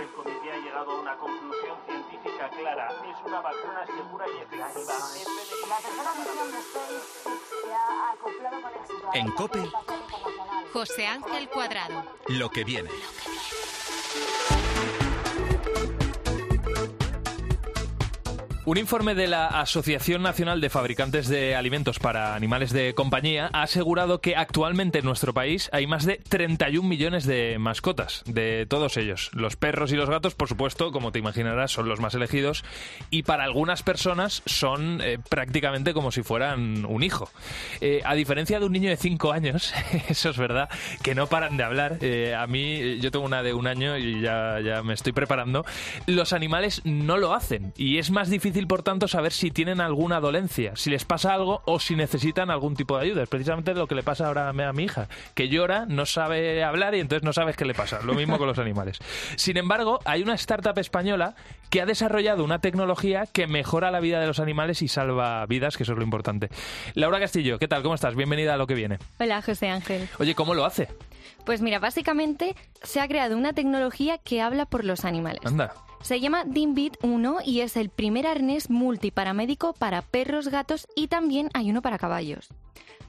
El comité ha llegado a una conclusión científica clara. Es una vacuna segura y efectiva. La tercera misión de SpaceX se ha acoplado con éxito En la COPE. José Ángel Cuadrado. Lo que viene. Un informe de la Asociación Nacional de Fabricantes de Alimentos para Animales de Compañía ha asegurado que actualmente en nuestro país hay más de 31 millones de mascotas, de todos ellos. Los perros y los gatos, por supuesto, como te imaginarás, son los más elegidos y para algunas personas son eh, prácticamente como si fueran un hijo. Eh, a diferencia de un niño de 5 años, eso es verdad, que no paran de hablar. eh, a mí, yo tengo una de un año y ya, ya me estoy preparando. Los animales no lo hacen y es más difícil, por tanto, saber si tienen alguna dolencia, si les pasa algo o si necesitan algún tipo de ayuda. Es precisamente lo que le pasa ahora a mi a mi hija, que llora, no sabe hablar y entonces no sabes qué le pasa. Lo mismo con los animales. Sin embargo, hay una startup española que ha desarrollado una tecnología que mejora la vida de los animales y salva vidas, que eso es lo importante. Laura Castillo, ¿qué tal? ¿Cómo estás? Bienvenida a lo que viene. Hola, José Ángel. Oye, ¿cómo lo hace? Pues mira, básicamente se ha creado una tecnología que habla por los animales. Anda. Se llama Dimbit 1 y es el primer arnés multiparamédico para perros, gatos y también hay uno para caballos.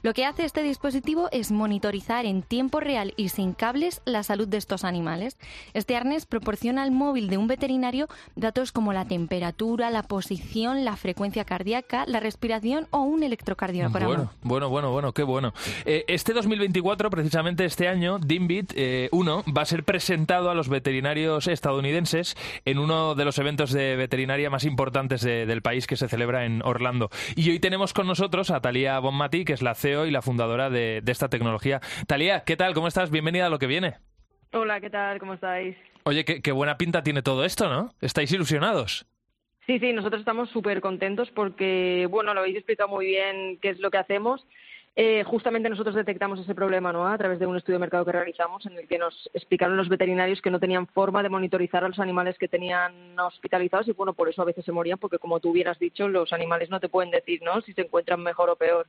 Lo que hace este dispositivo es monitorizar en tiempo real y sin cables la salud de estos animales. Este arnés proporciona al móvil de un veterinario datos como la temperatura, la posición, la frecuencia cardíaca, la respiración o un electrocardiograma. Bueno, bueno, bueno, bueno, qué bueno. Eh, este 2024, precisamente este año, Dimbit eh, 1 va a ser presentado a los veterinarios estadounidenses en uno de los eventos de veterinaria más importantes de- del país que se celebra en Orlando. Y hoy tenemos con nosotros a Talía Bonmati, que es la CEO y la fundadora de, de esta tecnología. Talía, ¿qué tal? ¿Cómo estás? Bienvenida a lo que viene. Hola, ¿qué tal? ¿Cómo estáis? Oye, qué, qué buena pinta tiene todo esto, ¿no? ¿Estáis ilusionados? Sí, sí, nosotros estamos súper contentos porque, bueno, lo habéis explicado muy bien qué es lo que hacemos. Eh, justamente nosotros detectamos ese problema ¿no? a través de un estudio de mercado que realizamos en el que nos explicaron los veterinarios que no tenían forma de monitorizar a los animales que tenían hospitalizados y bueno, por eso a veces se morían porque como tú hubieras dicho, los animales no te pueden decir ¿no? si se encuentran mejor o peor.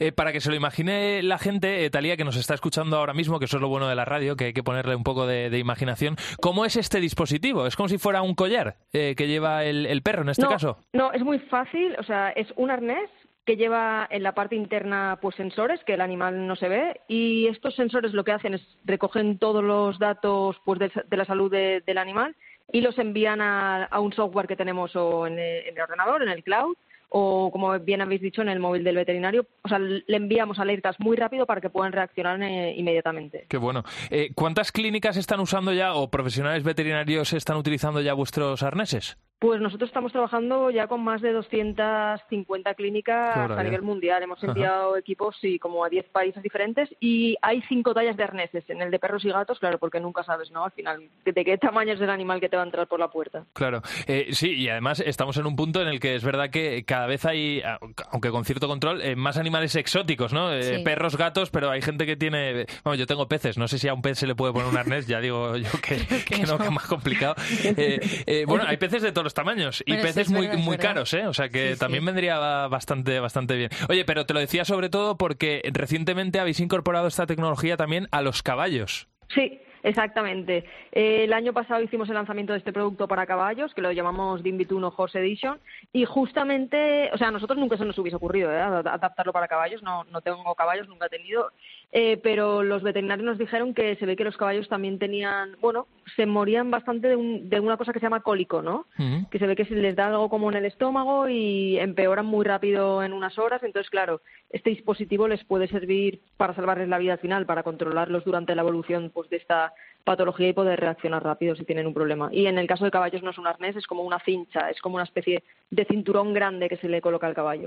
Eh, para que se lo imagine la gente, eh, Talía, que nos está escuchando ahora mismo, que eso es lo bueno de la radio, que hay que ponerle un poco de, de imaginación, ¿cómo es este dispositivo? ¿Es como si fuera un collar eh, que lleva el, el perro en este no, caso? No, es muy fácil, o sea, es un arnés que lleva en la parte interna pues sensores que el animal no se ve y estos sensores lo que hacen es recogen todos los datos pues de, de la salud de- del animal y los envían a, a un software que tenemos o en el, en el ordenador, en el cloud o como bien habéis dicho en el móvil del veterinario, o sea, le enviamos alertas muy rápido para que puedan reaccionar eh, inmediatamente. Qué bueno. Eh, ¿Cuántas clínicas están usando ya o profesionales veterinarios están utilizando ya vuestros arneses? Pues nosotros estamos trabajando ya con más de 250 Qué clínicas a nivel mundial. Hemos Ajá. enviado equipos sí, como a 10 países diferentes y hay cinco tallas de arneses. En el de perros y gatos, claro, porque nunca sabes, ¿no? Al final, de, qué tamaño es el animal que te va a entrar por la puerta. Claro, Eh, sí, y además estamos en un punto en el que es verdad que cada vez hay, aunque con cierto control, eh, más animales exóticos, ¿no? Eh, Sí. Perros, gatos, pero hay gente que tiene... Bueno, yo tengo peces, no sé si a un pez se le puede poner un arnés, ya digo yo que, que no, que es más complicado. Eh, bueno, hay peces de todos los tamaños y Bueno, peces es muy, verdad, muy caros, ¿eh? O sea que Sí, sí. también vendría bastante, bastante bien. Oye, pero te lo decía sobre todo porque recientemente habéis incorporado esta tecnología también a los caballos. Sí, Exactamente. Eh, el año pasado hicimos el lanzamiento de este producto para caballos, que lo llamamos Dimbit 1 Horse Edition, y justamente, o sea, a nosotros nunca se nos hubiese ocurrido ¿eh? adaptarlo para caballos, no, no tengo caballos, nunca he tenido, eh, pero los veterinarios nos dijeron que se ve que los caballos también tenían, bueno, se morían bastante de, un, de una cosa que se llama cólico, ¿no? Que se ve que se les da algo como en el estómago y empeoran muy rápido en unas horas, entonces, claro, este dispositivo les puede servir para salvarles la vida al final, para controlarlos durante la evolución pues, de esta patología y poder reaccionar rápido si tienen un problema. Y en el caso de caballos no es un arnés, es como una cincha, es como una especie de cinturón grande que se le coloca al caballo.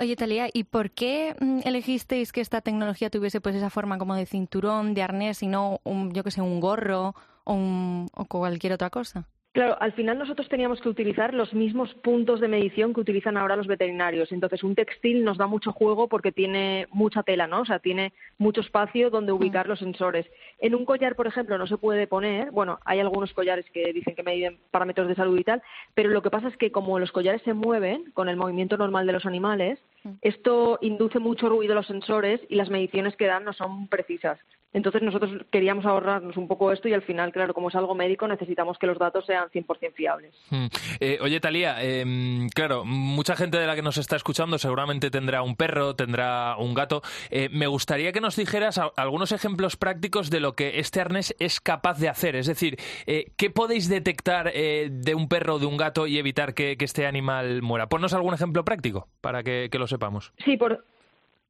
Oye, Talia, ¿y por qué mm, elegisteis que esta tecnología tuviese pues esa forma como de cinturón, de arnés y no, un, yo que sé, un gorro o, o cualquier otra cosa? Claro, al final nosotros teníamos que utilizar los mismos puntos de medición que utilizan ahora los veterinarios. Entonces, un textil nos da mucho juego porque tiene mucha tela, ¿no? O sea, tiene mucho espacio donde ubicar los sensores. En un collar, por ejemplo, no se puede poner, bueno, hay algunos collares que dicen que miden parámetros de salud y tal, pero lo que pasa es que como los collares se mueven con el movimiento normal de los animales, esto induce mucho ruido a los sensores y las mediciones que dan no son precisas. Entonces nosotros queríamos ahorrarnos un poco esto y al final, claro, como es algo médico, necesitamos que los datos sean 100% fiables. Hmm. Eh, oye, Talía, em, claro, mucha gente de la que nos está escuchando seguramente tendrá un perro, tendrá un gato. Eh, me gustaría que nos dijeras algunos ejemplos prácticos de lo que este arnés es capaz de hacer. Es decir, eh, ¿qué podéis detectar de un perro o de un gato y evitar que, este animal muera? Ponnos algún ejemplo práctico para que, que lo sepamos. Sí, por,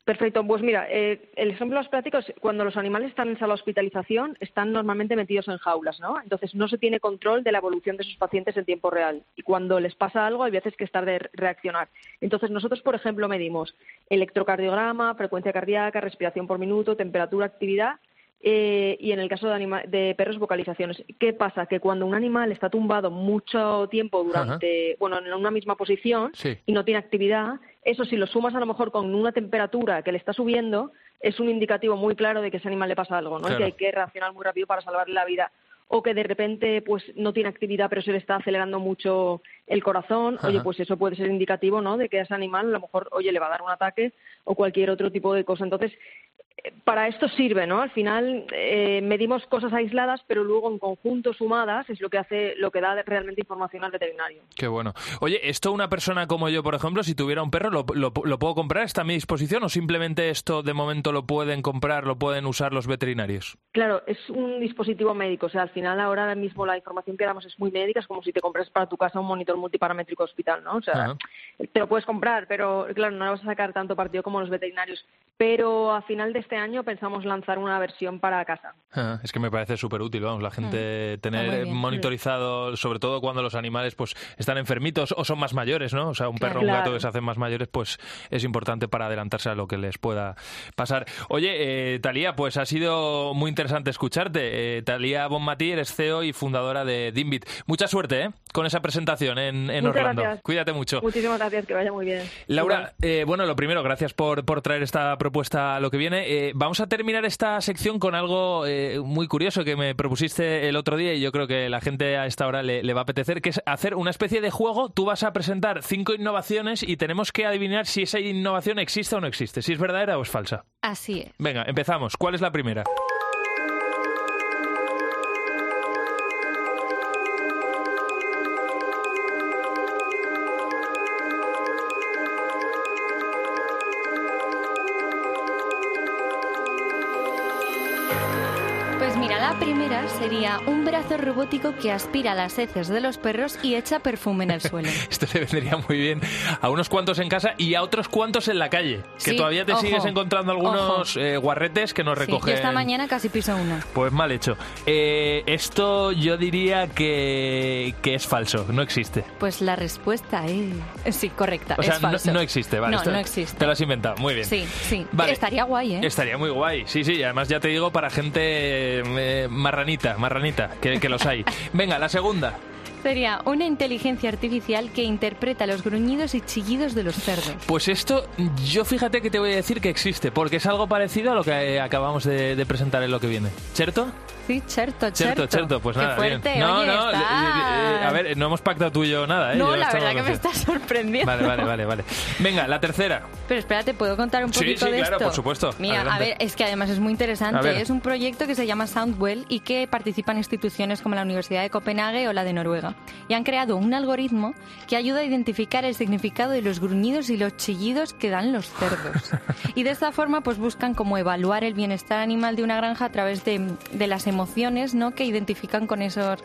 Perfecto, pues mira, eh, el ejemplo más práctico es cuando los animales están en sala de hospitalización, están normalmente metidos en jaulas, ¿no? Entonces no se tiene control de la evolución de sus pacientes en tiempo real. Y cuando les pasa algo, hay veces que es tarde reaccionar. Entonces nosotros, por ejemplo, medimos electrocardiograma, frecuencia cardíaca, respiración por minuto, temperatura, actividad eh, y en el caso de, de, perros, vocalizaciones. ¿Qué pasa? Que cuando un animal está tumbado mucho tiempo durante, bueno, en una misma posición y no tiene actividad, eso si lo sumas a lo mejor con una temperatura que le está subiendo, es un indicativo muy claro de que a ese animal le pasa algo, ¿no? Y que hay que reaccionar muy rápido para salvarle la vida. O que de repente pues no tiene actividad pero se le está acelerando mucho el corazón, oye, pues eso puede ser indicativo, ¿no? De que a ese animal a lo mejor, oye, le va a dar un ataque o cualquier otro tipo de cosa. Entonces, para esto sirve, ¿no? Al final eh, medimos cosas aisladas, pero luego en conjunto sumadas es lo que hace, lo que da realmente información al veterinario. Qué bueno. Oye, esto una persona como yo, por ejemplo, si tuviera un perro, ¿lo, lo, puedo comprar? ¿Está a mi disposición o simplemente esto de momento lo pueden comprar, lo pueden usar los veterinarios? Claro, es un dispositivo médico. O sea, al final ahora mismo la información que damos es muy médica, es como si te compras para tu casa un monitor multiparamétrico hospital, ¿no? O sea, te lo puedes comprar, pero claro, no le vas a sacar tanto partido como los veterinarios. Pero a final de este año pensamos lanzar una versión para casa. Ah, es que me parece súper útil, vamos, la gente mm. tener monitorizado, sobre todo cuando los animales pues están enfermitos o son más mayores, ¿no? O sea, un perro o un gato que se hacen más mayores, pues es importante para adelantarse a lo que les pueda pasar. Oye, eh, Talía, pues ha sido muy interesante escucharte. Eh, Talía Bonmatí, eres CEO y fundadora de Dimbit. Mucha suerte, ¿eh? Con esa presentación en, en Orlando. Cuídate mucho. Muchísimas gracias, que vaya muy bien. Laura, eh, bueno, lo primero, gracias por, por traer esta propuesta a lo que viene. Eh, vamos a terminar esta sección con algo eh, muy curioso que me propusiste el otro día y yo creo que la gente a esta hora le, va a apetecer, que es hacer una especie de juego. Tú vas a presentar cinco innovaciones y tenemos que adivinar si esa innovación existe o no existe, si es verdadera o es falsa. Así es. Venga, empezamos. ¿Cuál es la primera? Sería un brazo robótico que aspira las heces de los perros y echa perfume en el suelo. Esto le vendría muy bien a unos cuantos en casa y a otros cuantos en la calle. Que todavía te sigues encontrando algunos eh, guarretes que nos recogen. esta mañana casi piso uno. Pues mal hecho. Eh, esto yo diría que, que es falso, no existe. Pues la respuesta es. Sí, correcta. O sea, es falso. No, existe, vale. No, no existe. Te lo has inventado, muy bien. Sí, sí. Estaría guay, ¿eh? Estaría muy guay, sí, sí. Además, ya te digo, para gente eh, marranita marranita, que, que los hay. Venga, la segunda. Sería una inteligencia artificial que interpreta los gruñidos y chillidos de los cerdos. Pues esto, yo fíjate que te voy a decir que existe, porque es algo parecido a lo que eh, acabamos de, de presentar en lo que viene. ¿Cierto? Sí, certo, Cierto, cierto, pues Qué nada, fuerte, bien. No, oye, no, eh, a ver, no hemos pactado tú y yo nada, ¿eh? No, Yo la verdad que me está sorprendiendo. Vale, vale, vale, vale. Venga, la tercera. Pero espérate, ¿puedo contar un Sí, poquito sí, de claro, esto? por supuesto. Mira, Adelante. a ver, es que además es muy interesante. Es un proyecto que se llama Soundwell y que participan instituciones como la Universidad de Copenhague o la de Noruega. Y han creado un algoritmo que ayuda a identificar el significado de los gruñidos y los chillidos que dan los cerdos. y de esta forma, pues buscan como evaluar el bienestar animal de una granja a través de, de las emociones, ¿no? Que identifican con esos...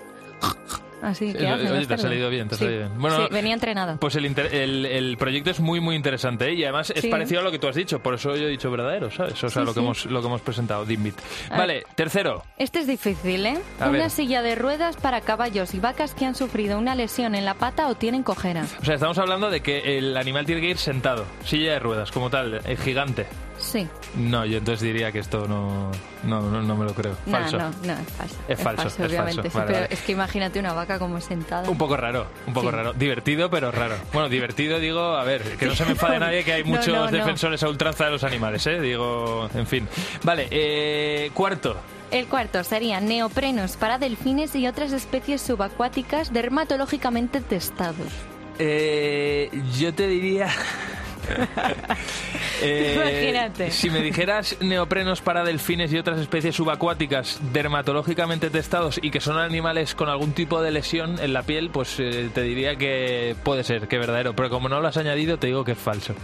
Así que Sí, hacen oye, te ha salido bien, te ha salido bien. Bueno, sí, venía entrenada. Pues el, inter- el, el proyecto es muy, muy interesante ¿eh? y además es Sí. parecido a lo que tú has dicho, por eso yo he dicho verdadero, ¿sabes? O sea, Sí, lo, que hemos, lo que hemos presentado, Dimbit. Vale, tercero. Este es difícil, ¿eh? A una ver. silla de ruedas para caballos y vacas que han sufrido una lesión en la pata o tienen cojera. O sea, estamos hablando de que el animal tiene que ir sentado, silla de ruedas, como tal, eh, gigante. Sí. No, yo entonces diría que esto no, no, no, no me lo creo. No, Falso. no, no, es falso. Es falso, es obviamente. falso. sí, Vale, pero vale. es que imagínate una vaca como sentada. Un poco raro, un poco Sí. raro. Divertido, pero raro. Bueno, divertido digo, a ver, que no se me enfade nadie que hay No, muchos no, no. defensores a ultranza de los animales, ¿eh? Digo, en fin. Vale, eh, cuarto. El cuarto sería neoprenos para delfines y otras especies subacuáticas dermatológicamente testados. Eh, yo te diría... Eh, Imagínate. Si me dijeras neoprenos para delfines y otras especies subacuáticas dermatológicamente testados y que son animales con algún tipo de lesión en la piel, pues eh, te diría que puede ser, que verdadero. Pero como no lo has añadido, te digo que es falso.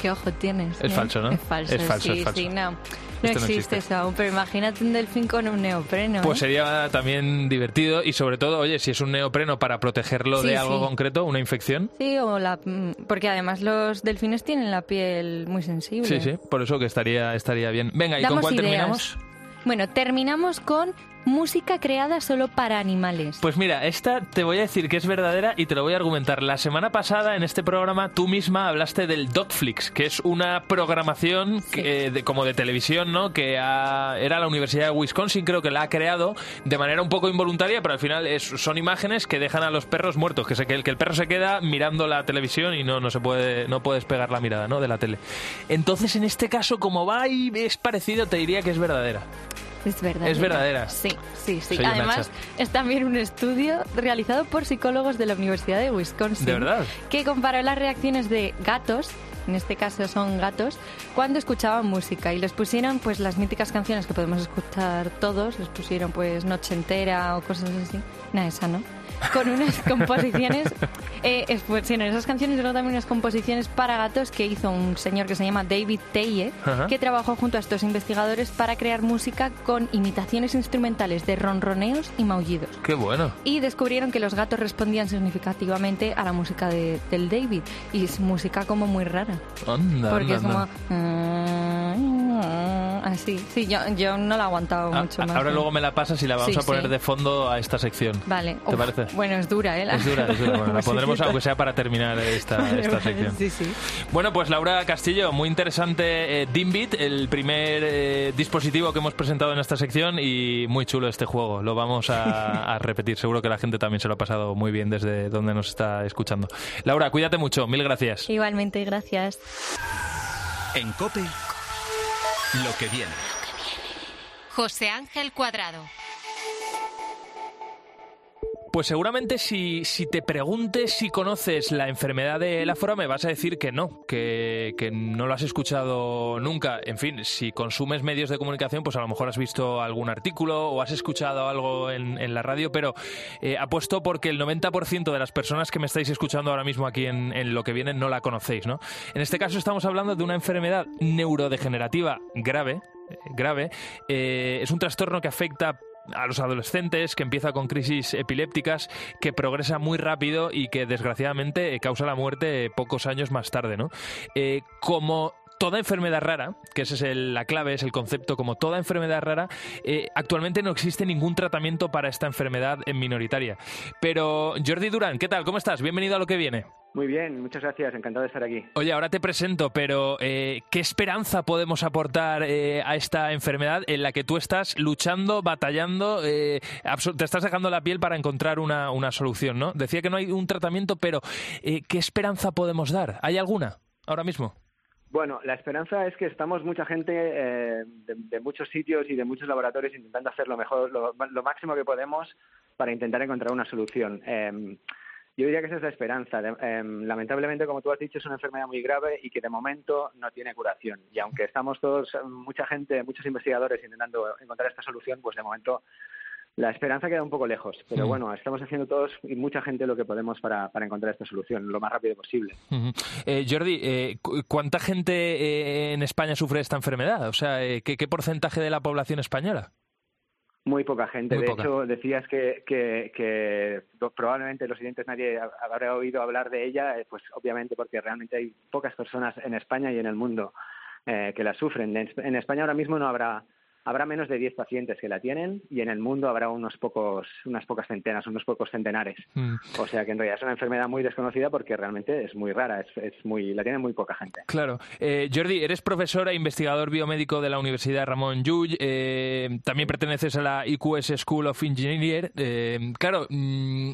¿Qué ojo tienes? Es eh? falso, ¿no? Es falso, Es falso, sí, es falso. sí, no. No existe, eso aún, pero imagínate un delfín con un neopreno. Pues ¿eh? sería también divertido y sobre todo, oye, si es un neopreno para protegerlo Sí, de algo sí. concreto, una infección. Sí, o la, mm, porque además los delfines tienen la piel muy sensible. Sí, sí, por eso que estaría, estaría bien. Venga, ¿y con cuál ideas. terminamos? Bueno, terminamos con música creada solo para animales. Pues mira, esta te voy a decir que es verdadera y te lo voy a argumentar. La semana pasada en este programa tú misma hablaste del Dogflix, que es una programación que, eh, de- como de televisión, ¿no? Que ha- era la Universidad de Wisconsin, creo que la ha creado de manera un poco involuntaria, pero al final es- son imágenes que dejan a los perros muertos, que, se, que, el, que el perro se queda mirando la televisión y no, no se puede no puedes pegar la mirada, ¿no? De la tele. Entonces, en este caso, como va y es parecido, te diría que es verdadera. Es verdadera. Es verdadera. Sí, sí, sí. Soy Además, es también un estudio realizado por psicólogos de la Universidad de Wisconsin. ¿De verdad? Que comparó las reacciones de gatos, en este caso son gatos, cuando escuchaban música. Y les pusieron pues las míticas canciones que podemos escuchar todos. Les pusieron pues Noche Entera o cosas así. Nada, esa no. Con unas composiciones, eh, es- pues, en esas canciones luego también unas composiciones para gatos que hizo un señor que se llama David Teye, Ajá. que trabajó junto a estos investigadores para crear música con imitaciones instrumentales de ronroneos y maullidos. Qué bueno. Y descubrieron que los gatos respondían significativamente a la música de- del David. Y es música como muy rara. Anda, Porque anda, es como... anda. Así. Sí, yo, yo no la he aguantado Ah, mucho ah, más. Ahora ¿eh? luego me la pasas y la vamos Sí, a poner sí. de fondo a esta sección. Vale. ¿Te Uf, parece? Bueno, es dura, ¿eh? La- Es dura, es dura. Bueno, la pondremos aunque sea para terminar esta, esta sección. Sí, sí. Bueno, pues Laura Castillo, muy interesante eh, Dimbit, el primer eh, dispositivo que hemos presentado en esta sección y muy chulo este juego. Lo vamos a, a repetir. Seguro que la gente también se lo ha pasado muy bien desde donde nos está escuchando. Laura, cuídate mucho. Mil gracias. Igualmente, gracias. En Cope, lo que viene. José Ángel Cuadrado. Pues seguramente si, si te preguntes si conoces la enfermedad del afro, me vas a decir que no, que, que no lo has escuchado nunca. En fin, si consumes medios de comunicación, pues a lo mejor has visto algún artículo o has escuchado algo en, en la radio, pero eh, apuesto porque el 90% de las personas que me estáis escuchando ahora mismo aquí en, en lo que viene no la conocéis, ¿no? En este caso estamos hablando de una enfermedad neurodegenerativa grave, eh, grave. Eh, es un trastorno que afecta a los adolescentes, que empieza con crisis epilépticas, que progresa muy rápido y que desgraciadamente eh, causa la muerte pocos años más tarde, ¿no? Eh, como toda enfermedad rara, que esa es la clave, es el concepto, como toda enfermedad rara, eh, actualmente no existe ningún tratamiento para esta enfermedad en minoritaria. Pero Jordi Durán, ¿qué tal? ¿Cómo estás? Bienvenido a lo que viene. Muy bien, muchas gracias, encantado de estar aquí. Oye, ahora te presento, pero eh, ¿qué esperanza podemos aportar eh, a esta enfermedad en la que tú estás luchando, batallando, eh, te estás dejando la piel para encontrar una, una, solución, ¿no? Decía que no hay un tratamiento, pero ¿qué esperanza podemos dar? ¿Hay alguna ahora mismo? Bueno, la esperanza es que estamos mucha gente de, de, muchos sitios y de muchos laboratorios intentando hacer lo mejor, lo, lo máximo que podemos para intentar encontrar una solución. Em, yo diría que esa es la esperanza. Em, lamentablemente, como tú has dicho, es una enfermedad muy grave y que de momento no tiene curación. Y aunque estamos todos, mucha gente, muchos investigadores intentando encontrar esta solución, pues de momento la esperanza queda un poco lejos. Pero bueno, estamos haciendo todos y mucha gente lo que podemos para, encontrar esta solución lo más rápido posible. Eh, Jordi, eh, ¿cuánta gente eh, en España sufre esta enfermedad? O sea, ¿qué porcentaje de la población española? Muy poca gente. de hecho, decías que, que, probablemente los siguientes nadie habrá oído hablar de ella, eh, pues obviamente porque realmente hay pocas personas en España y en el mundo eh, que la sufren. En España ahora mismo no habrá habrá menos de 10 pacientes que la tienen y en el mundo habrá unos pocos, unas pocas centenas, unos pocos centenares. Mm. O sea que en realidad es una enfermedad muy desconocida porque realmente es muy rara, es, es muy, la tiene muy poca gente. Claro. Eh, Jordi, eres profesor e investigador biomédico de la Universidad Ramón Llull, eh, también perteneces a la IQS School of Engineering. Eh, claro, mm,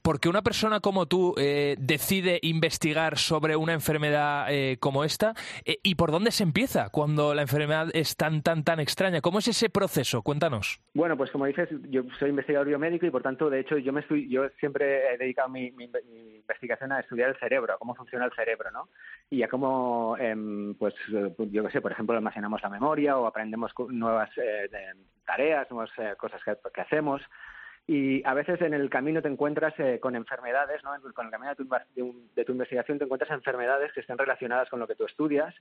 porque una persona como tú decide investigar sobre una enfermedad como esta y por dónde se empieza cuando la enfermedad es tan, tan, tan extraña. ¿Cómo es ese proceso? Cuéntanos. Bueno, pues como dices, yo soy investigador biomédico y por tanto, de hecho, yo me estoy, yo siempre he dedicado mi, investigación a estudiar el cerebro, a cómo funciona el cerebro, ¿no? Y a cómo, em, pues, yo qué sé, por ejemplo, almacenamos la memoria o aprendemos nuevas eh, tareas, nuevas eh, cosas que, hacemos. Y a veces en el camino te encuentras eh, con enfermedades, ¿no? Con el camino de tu, investigación te encuentras enfermedades que estén relacionadas con lo que tú estudias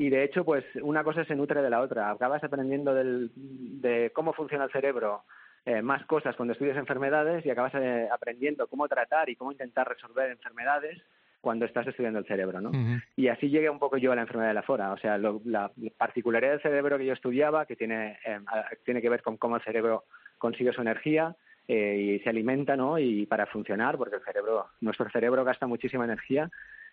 y de hecho, pues una cosa se nutre de la otra. Acabas aprendiendo de cómo funciona el cerebro eh, más cosas cuando estudias enfermedades y acabas eh, aprendiendo cómo tratar y cómo intentar resolver enfermedades cuando estás estudiando el cerebro, ¿no? Y así llegué un poco yo a la enfermedad de la fora. O sea, la particularidad del cerebro que yo estudiaba, que tiene, eh, tiene que ver con cómo el cerebro consigue su energía y se alimenta, ¿no? Y para funcionar, porque el cerebro, nuestro cerebro gasta muchísima energía,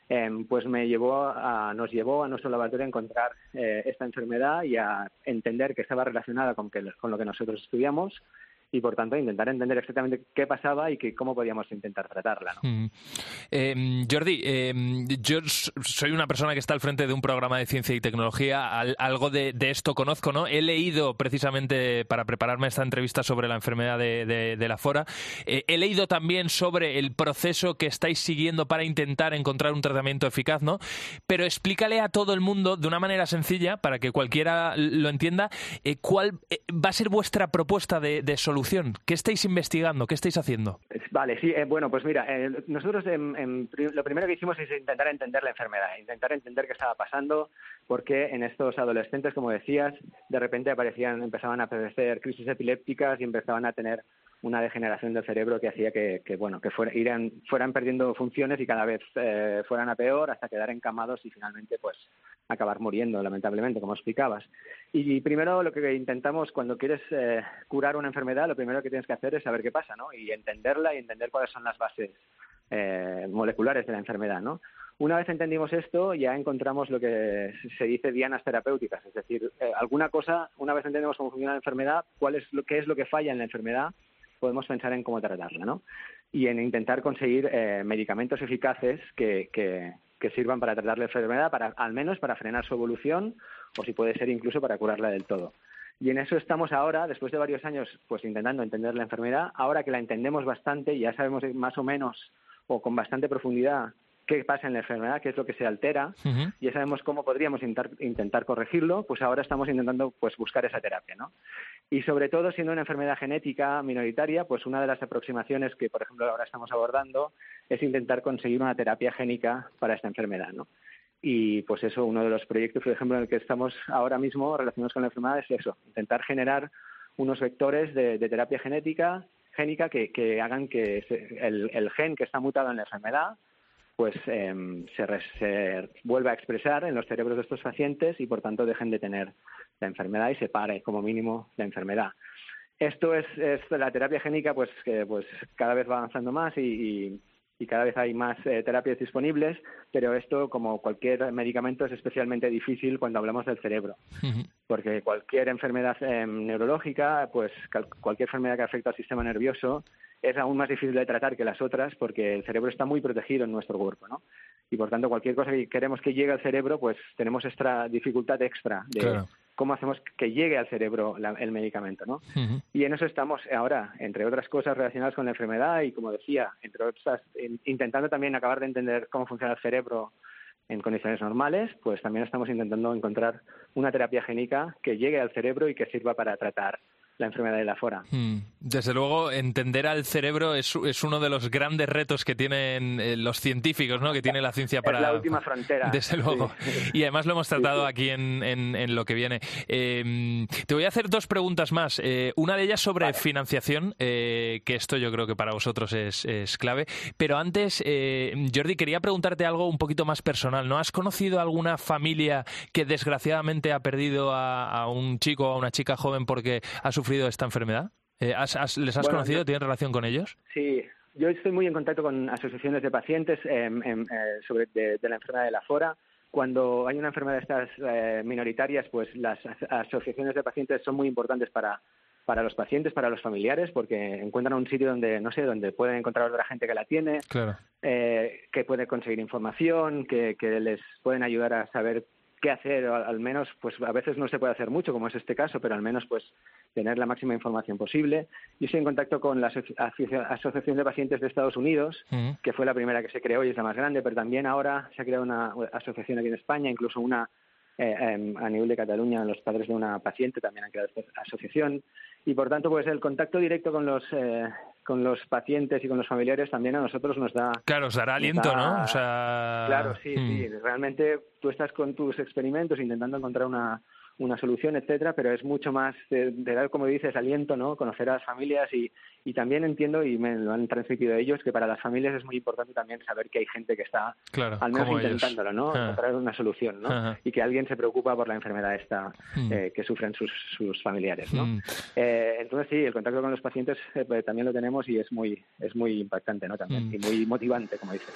Em, pues me llevó a, nos llevó a nuestro laboratorio a encontrar eh, esta enfermedad y a entender que estaba relacionada con, con lo que nosotros estudiamos y por tanto intentar entender exactamente qué pasaba y que, cómo podíamos intentar tratarla. ¿no? Em, Jordi, em, yo soy una persona que está al frente de un programa de ciencia y tecnología, algo de, esto conozco, ¿no? He leído precisamente para prepararme esta entrevista sobre la enfermedad de, la fora, eh, he leído también sobre el proceso que estáis siguiendo para intentar encontrar un tratamiento eficaz, ¿no? Pero explícale a todo el mundo de una manera sencilla, para que cualquiera lo entienda, eh, cuál eh, va a ser vuestra propuesta de solución ¿Qué estáis investigando? ¿Qué estáis haciendo? Vale, sí, eh, bueno, pues mira, eh, nosotros lo primero que hicimos es intentar entender la enfermedad, intentar entender qué estaba pasando, porque en estos adolescentes, como decías, de repente aparecían, empezaban a aparecer crisis epilépticas y empezaban a tener una degeneración del cerebro que hacía que, bueno que fueran, fueran perdiendo funciones y cada vez eh, fueran a peor hasta quedar encamados y finalmente pues acabar muriendo lamentablemente como explicabas. Y primero lo que intentamos cuando quieres eh, curar una enfermedad lo primero que tienes que hacer es saber qué pasa no y entenderla y entender cuáles son las bases eh, moleculares de la enfermedad no una vez entendimos esto, ya encontramos lo que se dice dianas terapéuticas, es decir, alguna cosa, una vez entendemos cómo funciona la enfermedad, cuál es lo, qué es lo que falla en la enfermedad podemos pensar en cómo tratarla, ¿no? Y en intentar conseguir eh, medicamentos eficaces que, que, sirvan para tratar la enfermedad, para, al menos para frenar su evolución o si puede ser incluso para curarla del todo. Y en eso estamos ahora, después de varios años, pues intentando entender la enfermedad. Ahora que la entendemos bastante, ya sabemos más o menos o con bastante profundidad qué pasa en la enfermedad, qué es lo que se altera, y ya sabemos cómo podríamos intentar, intentar, corregirlo, pues ahora estamos intentando pues buscar esa terapia, ¿no? Y sobre todo, siendo una enfermedad genética minoritaria, pues una de las aproximaciones que, por ejemplo, ahora estamos abordando es intentar conseguir una terapia génica para esta enfermedad, ¿no? Y pues eso, uno de los proyectos, por ejemplo, en el que estamos ahora mismo relacionados con la enfermedad es eso, intentar generar unos vectores de, terapia genética génica que, que hagan que el, el gen que está mutado en la enfermedad pues em, se, vuelva a expresar en los cerebros de estos pacientes y por tanto dejen de tener la enfermedad y se pare como mínimo la enfermedad. Esto es, la terapia génica pues pues cada vez va avanzando más y cada vez hay más eh, terapias disponibles, pero esto, como cualquier medicamento, es especialmente difícil cuando hablamos del cerebro, porque cualquier enfermedad em, neurológica, pues cualquier enfermedad que afecta al sistema nervioso, es aún más difícil de tratar que las otras porque el cerebro está muy protegido en nuestro cuerpo, ¿no? Y por tanto, cualquier cosa que queremos que llegue al cerebro, pues tenemos esta dificultad extra de cómo hacemos que llegue al cerebro el medicamento, ¿no? Y en eso estamos ahora, entre otras cosas relacionadas con la enfermedad y, como decía, entre otras, intentando también acabar de entender cómo funciona el cerebro en condiciones normales, pues también estamos intentando encontrar una terapia génica que llegue al cerebro y que sirva para tratar la enfermedad de la fora. Hmm. Desde luego, entender al cerebro es, es, uno de los grandes retos que tienen eh, los científicos, ¿no? Que tiene la ciencia para... Es la última frontera. Desde luego. Y además lo hemos tratado aquí en, en, lo que viene. Em, te voy a hacer dos preguntas más. Eh, una de ellas sobre financiación, eh, que esto yo creo que para vosotros es, es clave. Pero antes, Jordi, quería preguntarte algo un poquito más personal, ¿no? ¿Has conocido alguna familia que desgraciadamente ha perdido a, a un chico o a una chica joven porque ha sufrido sufrido esta enfermedad? Eh, les has conocido? ¿Tienes relación con ellos? Sí, yo estoy muy en contacto con asociaciones de pacientes em, em, eh, sobre de, la enfermedad de la FORA. Cuando hay una enfermedad de estas eh, minoritarias, pues las asociaciones de pacientes son muy importantes para, para los pacientes, para los familiares, porque encuentran un sitio donde, no sé, donde pueden encontrar a otra gente que la tiene, que puede conseguir información, que, que les pueden ayudar a saber qué hacer, o al menos, pues a veces no se puede hacer mucho, como es este caso, pero al menos, pues tener la máxima información posible. Yo estoy en contacto con la Asociación de Pacientes de Estados Unidos, que fue la primera que se creó y es la más grande, pero también ahora se ha creado una asociación aquí en España, incluso una eh, em, a nivel de Cataluña, los padres de una paciente también han creado esta asociación. Y por tanto, pues el contacto directo con los eh, con los pacientes y con los familiares también a nosotros nos da... Claro, os dará aliento, ¿no? O sea... Claro, sí, sí. Mm. Realmente tú estás con tus experimentos intentando encontrar una, una solución, etcétera, pero es mucho más de, dar, como dices, aliento, ¿no? Conocer a las familias y, y también entiendo, y me lo han transmitido ellos, que para las familias es muy importante también saber que hay gente que está al menos intentándolo, ¿no? Ah. Encontrar una solución, ¿no? Y que alguien se preocupa por la enfermedad esta mm. eh, que sufren sus, sus familiares, ¿no? Mm. Eh, entonces sí, el contacto con los pacientes eh, pues, también lo tenemos y es muy, es muy impactante, ¿no? También, mm. y muy motivante, como dices.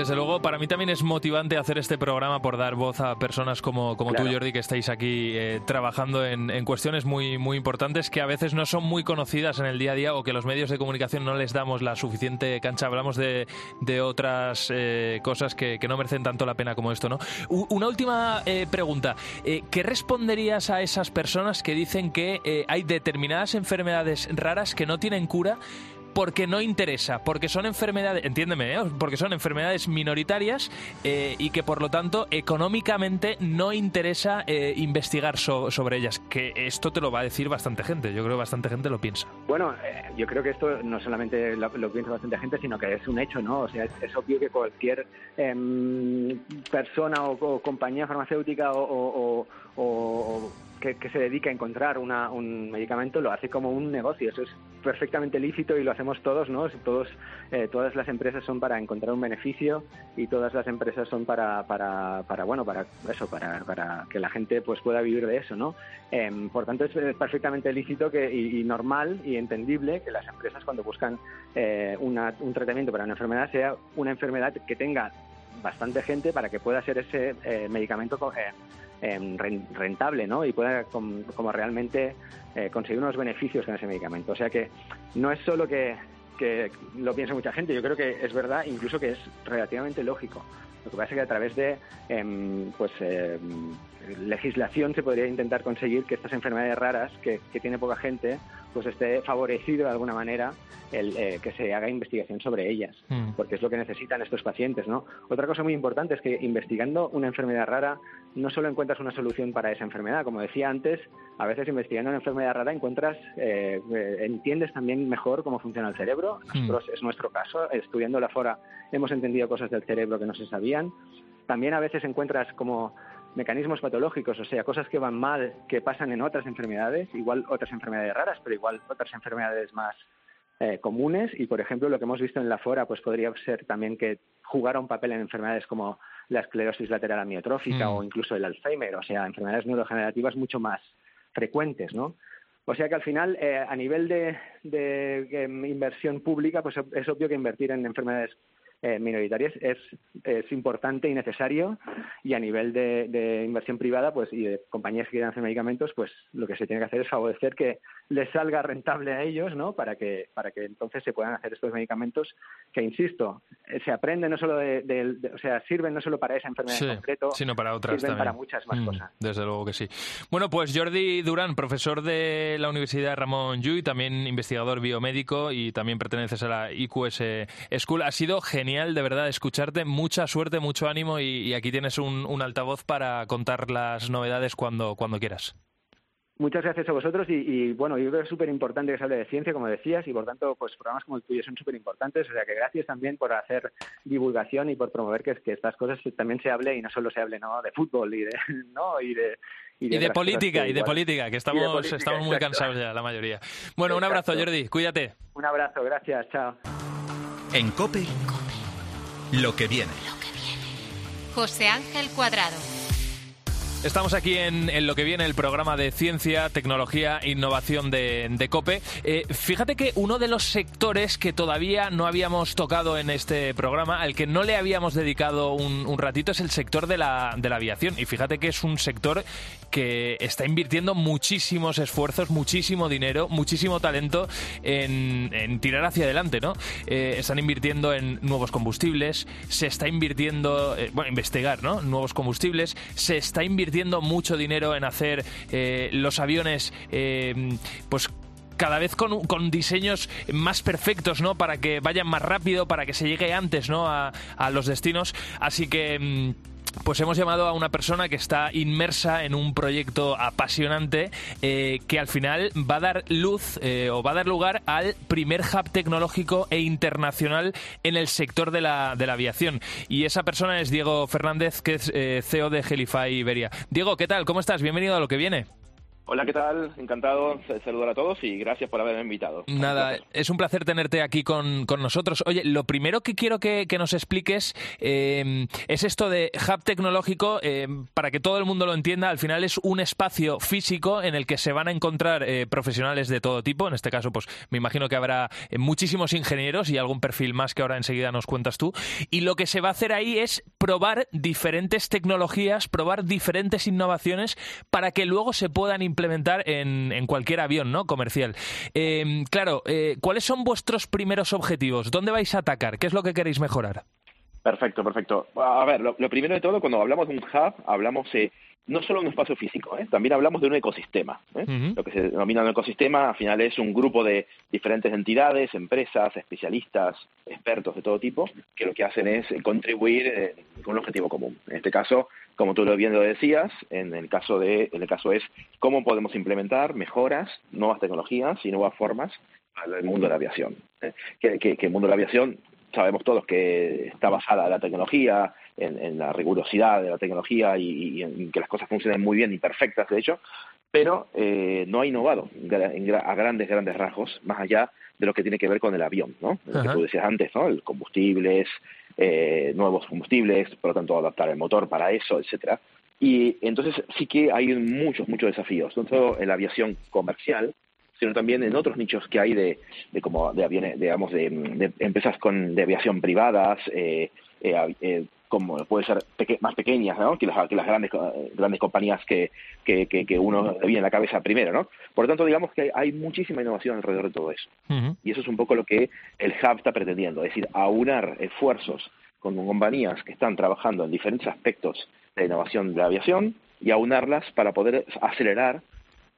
Desde luego, para mí también es motivante hacer este programa por dar voz a personas como, como tú, Jordi, que estáis aquí eh, trabajando en, en, cuestiones muy, muy importantes que a veces no son muy conocidas en el día a día o que los medios de comunicación no les damos la suficiente cancha. Hablamos de, de otras eh, cosas que, que, no merecen tanto la pena como esto, ¿no? una última eh, pregunta. ¿Qué responderías a esas personas que dicen que hay determinadas enfermedades raras que no tienen cura? Porque no interesa, porque son enfermedades, entiéndeme, ¿eh? porque son enfermedades minoritarias eh, y que por lo tanto económicamente no interesa eh, investigar sobre ellas. Que esto te lo va a decir bastante gente, yo creo que bastante gente lo piensa. Bueno, yo creo que esto no solamente lo, piensa bastante gente, sino que es un hecho, ¿no? O sea, es, obvio que cualquier em, persona o, compañía farmacéutica o que, se dedica a encontrar un medicamento lo hace como un negocio. Eso es perfectamente lícito y lo hacemos todos, ¿no? Todos, eh, todas las empresas son para encontrar un beneficio y todas las empresas son para, para, para bueno, para eso, para, para que la gente pues pueda vivir de eso, ¿no? Em, por tanto, es perfectamente lícito que, y, normal y entendible que las empresas cuando buscan eh, un tratamiento para una enfermedad sea una enfermedad que tenga bastante gente para que pueda ser ese eh, medicamento Em, rentable ¿no? y pueda como, realmente eh, conseguir unos beneficios con ese medicamento. O sea que no es solo que, que lo piense mucha gente, yo creo que es verdad, incluso que es relativamente lógico. Lo que pasa es que a través de em, pues, em, legislación se podría intentar conseguir que estas enfermedades raras que, que tiene poca gente pues esté favorecido de alguna manera el eh, que se haga investigación sobre ellas, mm. porque es lo que necesitan estos pacientes, ¿no? Otra cosa muy importante es que investigando una enfermedad rara no solo encuentras una solución para esa enfermedad, como decía antes, a veces investigando una enfermedad rara encuentras, eh, eh, entiendes también mejor cómo funciona el cerebro. Mm. Nosotros es nuestro caso, estudiando la fora hemos entendido cosas del cerebro que no se sabían. También a veces encuentras como mecanismos patológicos, o sea, cosas que van mal, que pasan en otras enfermedades, igual otras enfermedades raras, pero igual otras enfermedades más eh, comunes. Y, por ejemplo, lo que hemos visto en la FORA, pues podría ser también que jugara un papel en enfermedades como la esclerosis lateral amiotrófica mm. o incluso el Alzheimer, o sea, enfermedades neurogenerativas mucho más frecuentes, ¿no? O sea que al final, eh, a nivel de, de, em, inversión pública, pues es obvio que invertir en enfermedades eh, minoritarias es, es importante y necesario. Y a nivel de, de, inversión privada pues y de compañías que quieran hacer medicamentos pues lo que se tiene que hacer es favorecer que les salga rentable a ellos no para que para que entonces se puedan hacer estos medicamentos que insisto eh, se aprende no solo de, de, o sea sirven no solo para esa enfermedad sí, en concreto sino para otras sirven también. para muchas más mm, cosas. desde luego que sí. Bueno pues Jordi Durán profesor de la Universidad Ramón Llull también investigador biomédico y también perteneces a la IQS School ha sido genial de verdad escucharte. Mucha suerte, mucho ánimo y, y aquí tienes un, un, altavoz para contar las novedades cuando, cuando quieras. Muchas gracias a vosotros y, y bueno, yo creo que es súper importante que se hable de ciencia, como decías, y por tanto, pues programas como el tuyo son súper importantes. O sea que gracias también por hacer divulgación y por promover que, que estas cosas también se hable y no solo se hable ¿no? de fútbol y de, ¿no? y de, y de, y de política, y de política, que estamos, política, estamos muy exacto. cansados ya, la mayoría. Bueno, exacto. un abrazo, Jordi, cuídate. Un abrazo, gracias, chao. En COPE, lo que viene. José Ángel Cuadrado. Estamos aquí en, en, lo que viene el programa de ciencia, tecnología e innovación de, de COPE. Eh, fíjate que uno de los sectores que todavía no habíamos tocado en este programa, al que no le habíamos dedicado un, un ratito, es el sector de la, de la aviación. Y fíjate que es un sector que está invirtiendo muchísimos esfuerzos, muchísimo dinero, muchísimo talento en, en tirar hacia adelante, ¿no? Eh, están invirtiendo en nuevos combustibles, se está invirtiendo, eh, bueno, investigar, ¿no? Nuevos combustibles, se está invirtiendo invirtiendo mucho dinero en hacer eh, los aviones, eh, pues cada vez con, con, diseños más perfectos, ¿no? Para que vayan más rápido, para que se llegue antes, ¿no? A, a los destinos. Así que. Pues hemos llamado a una persona que está inmersa en un proyecto apasionante eh, que al final va a dar luz eh, o va a dar lugar al primer hub tecnológico e internacional en el sector de la, de la aviación. Y esa persona es Diego Fernández, que es eh, CEO de Helify Iberia. Diego, ¿qué tal? ¿Cómo estás? Bienvenido a lo que viene. Hola, ¿qué tal? Encantado de saludar a todos y gracias por haberme invitado. Nada, es un placer tenerte aquí con, con nosotros. Oye, lo primero que quiero que, que nos expliques eh, es esto de hub tecnológico, eh, para que todo el mundo lo entienda, al final es un espacio físico en el que se van a encontrar eh, profesionales de todo tipo. En este caso, pues me imagino que habrá muchísimos ingenieros y algún perfil más que ahora enseguida nos cuentas tú. Y lo que se va a hacer ahí es probar diferentes tecnologías, probar diferentes innovaciones para que luego se puedan implementar implementar en, en, cualquier avión ¿no? comercial. Eh, claro, eh, ¿cuáles son vuestros primeros objetivos? ¿Dónde vais a atacar? ¿Qué es lo que queréis mejorar? Perfecto, perfecto. A ver, lo, lo primero de todo, cuando hablamos de un hub, hablamos eh, no solo un espacio físico, ¿eh? también hablamos de un ecosistema. ¿eh? Uh -huh. Lo que se denomina un ecosistema, al final es un grupo de diferentes entidades, empresas, especialistas, expertos de todo tipo, que lo que hacen es contribuir eh, con un objetivo común. En este caso, como tú bien lo decías, en el caso de, en el caso es cómo podemos implementar mejoras, nuevas tecnologías y nuevas formas el mundo de la aviación. ¿eh? Que, que, que el mundo de la aviación sabemos todos que está basada en la tecnología, en, en la rigurosidad de la tecnología y, y, en que las cosas funcionen muy bien y perfectas, de hecho, pero eh, no ha innovado en, a grandes, grandes rasgos, más allá de lo que tiene que ver con el avión, ¿no? Lo que tú decías antes, ¿no? El combustibles, eh, nuevos combustibles, por lo tanto adaptar el motor para eso, etcétera. Y entonces sí que hay muchos, muchos desafíos, no solo en la aviación comercial, sino también en otros nichos que hay de, de como de aviones, digamos, de, de empresas con de aviación privadas, eh, eh, eh, como puede ser peque más pequeñas ¿no? que, las, que las grandes grandes compañías que, que, que, que uno le viene en la cabeza primero, ¿no? Por lo tanto, digamos que hay, hay muchísima innovación alrededor de todo eso. Uh -huh. Y eso es un poco lo que el hub está pretendiendo, es decir, aunar esfuerzos con compañías que están trabajando en diferentes aspectos de innovación de la aviación y aunarlas para poder acelerar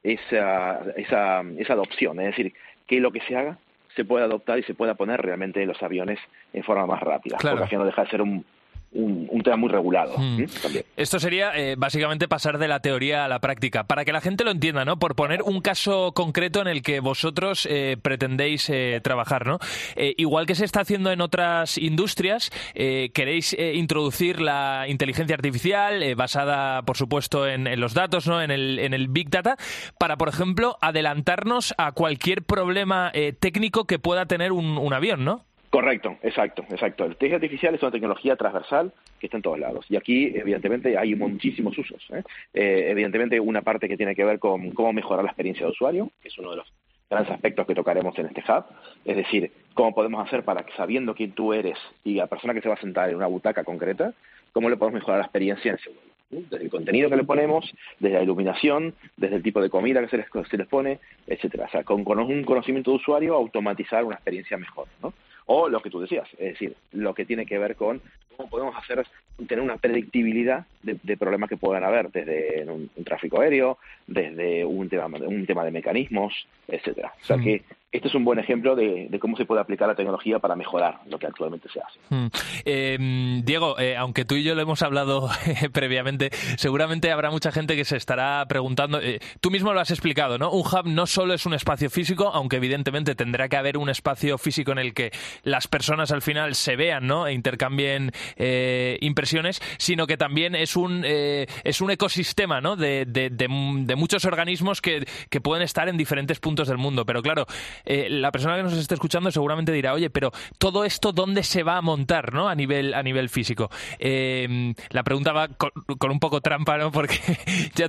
esa, esa, esa adopción, es decir, que lo que se haga se pueda adoptar y se pueda poner realmente en los aviones en forma más rápida, claro. porque no deja de ser un, un, un, tema muy regulado. Mm. También. Esto sería eh, básicamente pasar de la teoría a la práctica. Para que la gente lo entienda, ¿no? Por poner un caso concreto en el que vosotros eh, pretendéis eh, trabajar, ¿no? Eh, igual que se está haciendo en otras industrias, eh, queréis eh, introducir la inteligencia artificial basada, por supuesto, en, en, los datos, ¿no? En el, en el Big Data, para, por ejemplo, adelantarnos a cualquier problema técnico que pueda tener un, un avión, ¿no? Correcto, exacto, exacto. El inteligencia artificial es una tecnología transversal que está en todos lados. Y aquí, evidentemente, hay muchísimos usos. ¿eh? Eh, evidentemente, una parte que tiene que ver con cómo mejorar la experiencia de usuario, que es uno de los grandes aspectos que tocaremos en este hub. Es decir, cómo podemos hacer para que, sabiendo quién tú eres y la persona que se va a sentar en una butaca concreta, cómo le podemos mejorar la experiencia en ese desde el contenido que le ponemos, desde la iluminación, desde el tipo de comida que se les, se les pone, etcétera. O sea, con, con, un conocimiento de usuario automatizar una experiencia mejor, ¿no? O lo que tú decías, es decir, lo que tiene que ver con cómo podemos hacer tener una predictibilidad de, problemas que puedan haber desde un, tráfico aéreo, desde un tema, un tema de mecanismos, etcétera. O sea que este es un buen ejemplo de, cómo se puede aplicar la tecnología para mejorar lo que actualmente se hace. Mm. Em, Diego, eh, aunque tú y yo lo hemos hablado previamente, seguramente habrá mucha gente que se estará preguntando. Eh, tú mismo lo has explicado, ¿no? Un hub no solo es un espacio físico, aunque evidentemente tendrá que haber un espacio físico en el que las personas al final se vean, ¿no? E intercambien eh, impresiones, sino que también es un es un ecosistema, ¿no? De, de muchos organismos que, que pueden estar en diferentes puntos del mundo. Pero claro, eh, la persona que nos esté escuchando seguramente dirá, oye, pero todo esto, ¿dónde se va a montar, ¿no? A nivel, a nivel físico. Eh, la pregunta va con, un poco trampa, ¿no? Porque ya,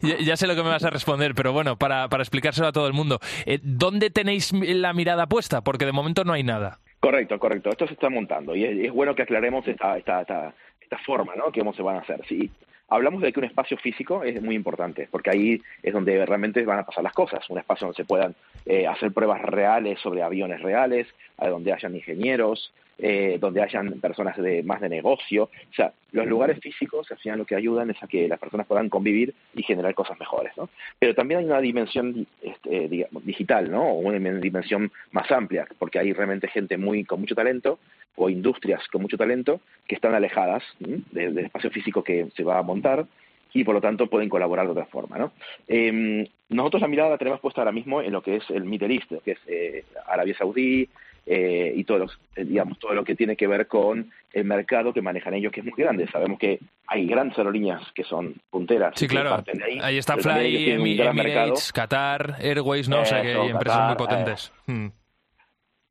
ya, sé lo que me vas a responder, pero bueno, para, para explicárselo a todo el mundo. Eh, ¿Dónde tenéis la mirada puesta? Porque de momento no hay nada. Correcto, correcto. Esto se está montando y es, bueno que aclaremos esta, esta, esta, esta forma, ¿no? Cómo se van a hacer. Sí, hablamos de que un espacio físico es muy importante, porque ahí es donde realmente van a pasar las cosas, un espacio donde se puedan eh, hacer pruebas reales sobre aviones reales, donde hayan ingenieros, eh, donde hayan personas de, más de negocio. O sea, los lugares físicos al final lo que ayudan es a que las personas puedan convivir y generar cosas mejores, ¿no? Pero también hay una dimensión este, digital, ¿no? O una dimensión más amplia, porque hay realmente gente muy con mucho talento o industrias con mucho talento que están alejadas del espacio físico que se va a montar y por lo tanto pueden colaborar de otra forma. ¿no? Eh, nosotros la mirada la tenemos puesta ahora mismo en lo que es el Middle East, que es eh, Arabia Saudí eh, y todo, eh, digamos, todo lo que tiene que ver con el mercado que manejan ellos, que es muy grande. Sabemos que hay grandes aerolíneas que son punteras. Sí, claro. ahí, está Fly, Emirates, Qatar, Airways, ¿no? o sea que hay empresas muy potentes. Hmm.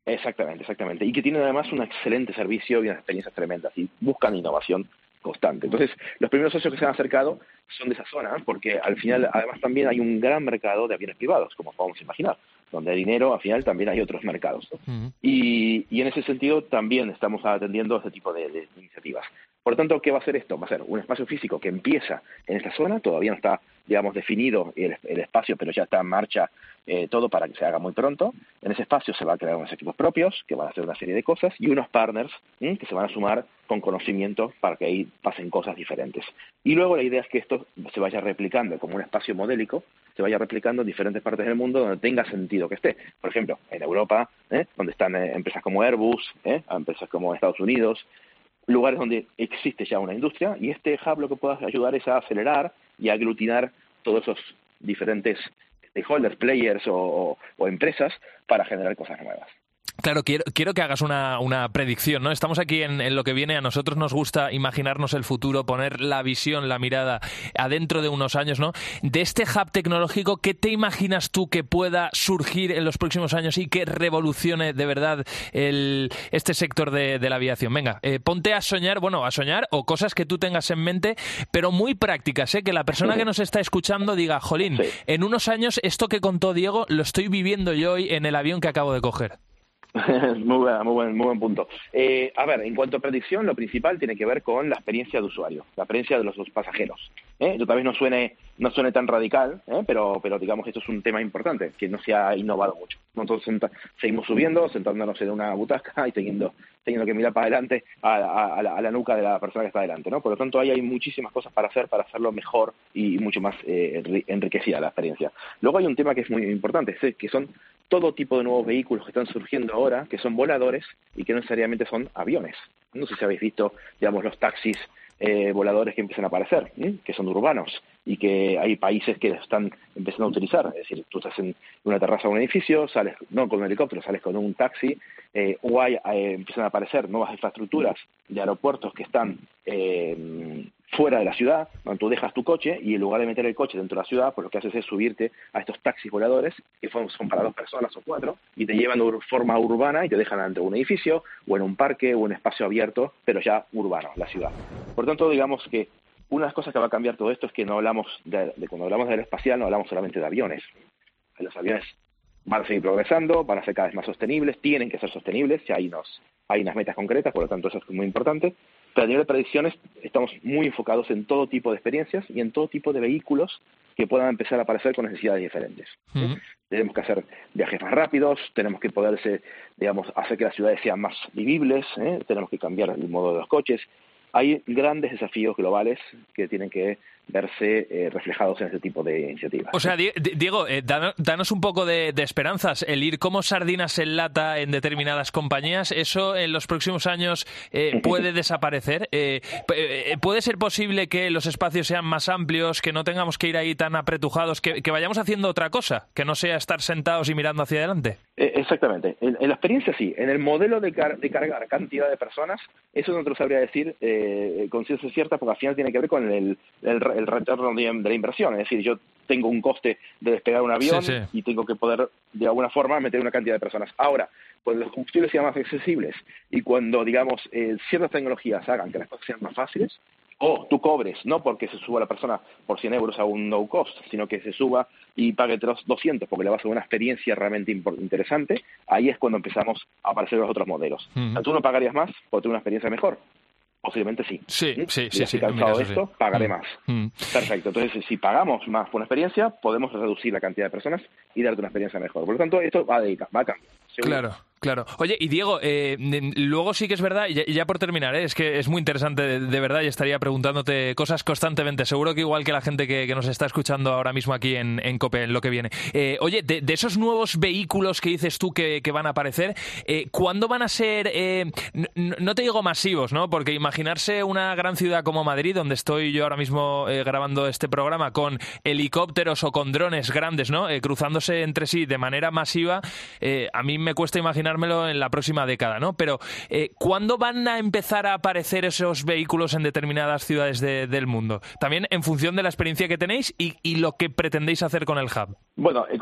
Exactamente, exactamente. Y que tienen además un excelente servicio y unas experiencias tremendas y buscan innovación constante. Entonces, los primeros socios que se han acercado son de esa zona, porque al final, además, también hay un gran mercado de aviones privados, como podemos imaginar. Donde hay dinero, al final también hay otros mercados. y, y, en ese sentido también estamos atendiendo a este tipo de, iniciativas. Por lo tanto, ¿qué va a ser esto? Va a ser un espacio físico que empieza en esta zona, todavía no está, digamos, definido el, espacio, pero ya está en marcha eh, todo para que se haga muy pronto. En ese espacio se va a crear unos equipos propios que van a hacer una serie de cosas y unos partners que se van a sumar con conocimiento para que ahí pasen cosas diferentes. Y luego la idea es que esto se vaya replicando como un espacio modélico, se vaya replicando en diferentes partes del mundo donde tenga sentido que esté. Por ejemplo, en Europa, ¿eh? donde están eh, empresas como Airbus, empresas como Estados Unidos, lugares donde existe ya una industria y este hub lo que puede ayudar es a acelerar y aglutinar todos esos diferentes stakeholders, players o, o empresas para generar cosas nuevas. Claro, quiero, quiero que hagas una, una predicción, ¿no? Estamos aquí en, lo que viene, a nosotros nos gusta imaginarnos el futuro, poner la visión, la mirada adentro de unos años, ¿no? De este hub tecnológico, ¿qué te imaginas tú que pueda surgir en los próximos años y que revolucione de verdad el, este sector de, la aviación? Venga, eh, ponte a soñar, bueno, a soñar o cosas que tú tengas en mente, pero muy prácticas, ¿eh? Que la persona que nos está escuchando diga, jolín, en unos años esto que contó Diego lo estoy viviendo yo hoy en el avión que acabo de coger. muy, buen, muy, buen, muy buen punto. Eh, a ver, en cuanto a predicción, lo principal tiene que ver con la experiencia de usuario, la experiencia de los, pasajeros. ¿eh? Yo tal vez no suene, no suene tan radical, ¿eh? pero, pero digamos que esto es un tema importante, que no se ha innovado mucho. Nosotros seguimos subiendo, sentándonos en una butaca y teniendo, teniendo que mirar para adelante a, la, nuca de la persona que está adelante. ¿no? Por lo tanto, ahí hay muchísimas cosas para hacer, para hacerlo mejor y mucho más eh, enriquecida la experiencia. Luego hay un tema que es muy importante, que son todo tipo de nuevos vehículos que están surgiendo ahora, que son voladores y que no necesariamente son aviones. No sé si habéis visto, digamos, los taxis eh, voladores que empiezan a aparecer, que son urbanos y que hay países que están empezando a utilizar. Es decir, tú estás en una terraza de un edificio, sales no con un helicóptero, sales con un taxi, eh, o hay, eh, empiezan a aparecer nuevas infraestructuras de aeropuertos que están fuera de la ciudad, donde tú dejas tu coche y en lugar de meter el coche dentro de la ciudad, pues lo que haces es subirte a estos taxis voladores que son, para dos personas o cuatro y te llevan de forma urbana y te dejan ante un edificio o en un parque o en un espacio abierto, pero ya urbano, la ciudad. Por tanto, digamos que una de las cosas que va a cambiar todo esto es que no hablamos de, cuando hablamos del espacial no hablamos solamente de aviones. Los aviones van a seguir progresando, van a ser cada vez más sostenibles, tienen que ser sostenibles, ya hay, unos, hay unas metas concretas, por lo tanto eso es muy importante. Pero a nivel de predicciones estamos muy enfocados en todo tipo de experiencias y en todo tipo de vehículos que puedan empezar a aparecer con necesidades diferentes. Tenemos que hacer viajes más rápidos, tenemos que poderse, digamos, hacer que las ciudades sean más vivibles, ¿eh? tenemos que cambiar el modo de los coches, hay grandes desafíos globales que tienen que verse eh, reflejados en ese tipo de iniciativas. O sea, Diego, eh, danos un poco de, esperanzas. El ir como sardinas en lata en determinadas compañías, ¿eso en los próximos años eh, puede desaparecer? ¿Puede ser posible que los espacios sean más amplios, que no tengamos que ir ahí tan apretujados, que, vayamos haciendo otra cosa, que no sea estar sentados y mirando hacia adelante? exactamente. En, la experiencia sí. En el modelo de, cargar cantidad de personas, eso no te lo sabría decir con ciencia cierta, porque al final tiene que ver con el el retorno de, la inversión. Es decir, yo tengo un coste de despegar un avión y tengo que poder, de alguna forma, meter una cantidad de personas. Ahora, cuando los combustibles sean más accesibles y cuando, digamos, eh, ciertas tecnologías hagan que las cosas sean más fáciles, o tú cobres, no porque se suba la persona por 100 euros a un no cost, sino que se suba y pague 200 porque le va a ser una experiencia realmente interesante, ahí es cuando empezamos a aparecer los otros modelos. Tú no pagarías más por tener una experiencia mejor, Posiblemente sí. Sí, sí, sí. Si cansado de esto, pagaré mm. más. Mm. Perfecto. Entonces, si pagamos más por una experiencia, podemos reducir la cantidad de personas y darte una experiencia mejor. Por lo tanto, esto va a, dedicar, va a cambiar. Claro. Claro. Oye, y Diego, eh, luego sí que es verdad, ya, por terminar, eh, es que es muy interesante de, verdad y estaría preguntándote cosas constantemente. Seguro que igual que la gente que, nos está escuchando ahora mismo aquí en, en COPE, en lo que viene. Eh, oye, de, esos nuevos vehículos que dices tú que, van a aparecer, ¿cuándo van a ser, no te digo masivos, ¿no? Porque imaginarse una gran ciudad como Madrid, donde estoy yo ahora mismo grabando este programa, con helicópteros o con drones grandes, ¿no? cruzándose entre sí de manera masiva, a mí me cuesta imaginar en la próxima década, ¿no? Pero eh, ¿cuándo van a empezar a aparecer esos vehículos en determinadas ciudades del mundo? También en función de la experiencia que tenéis y, lo que pretendéis hacer con el hub. Bueno, eh,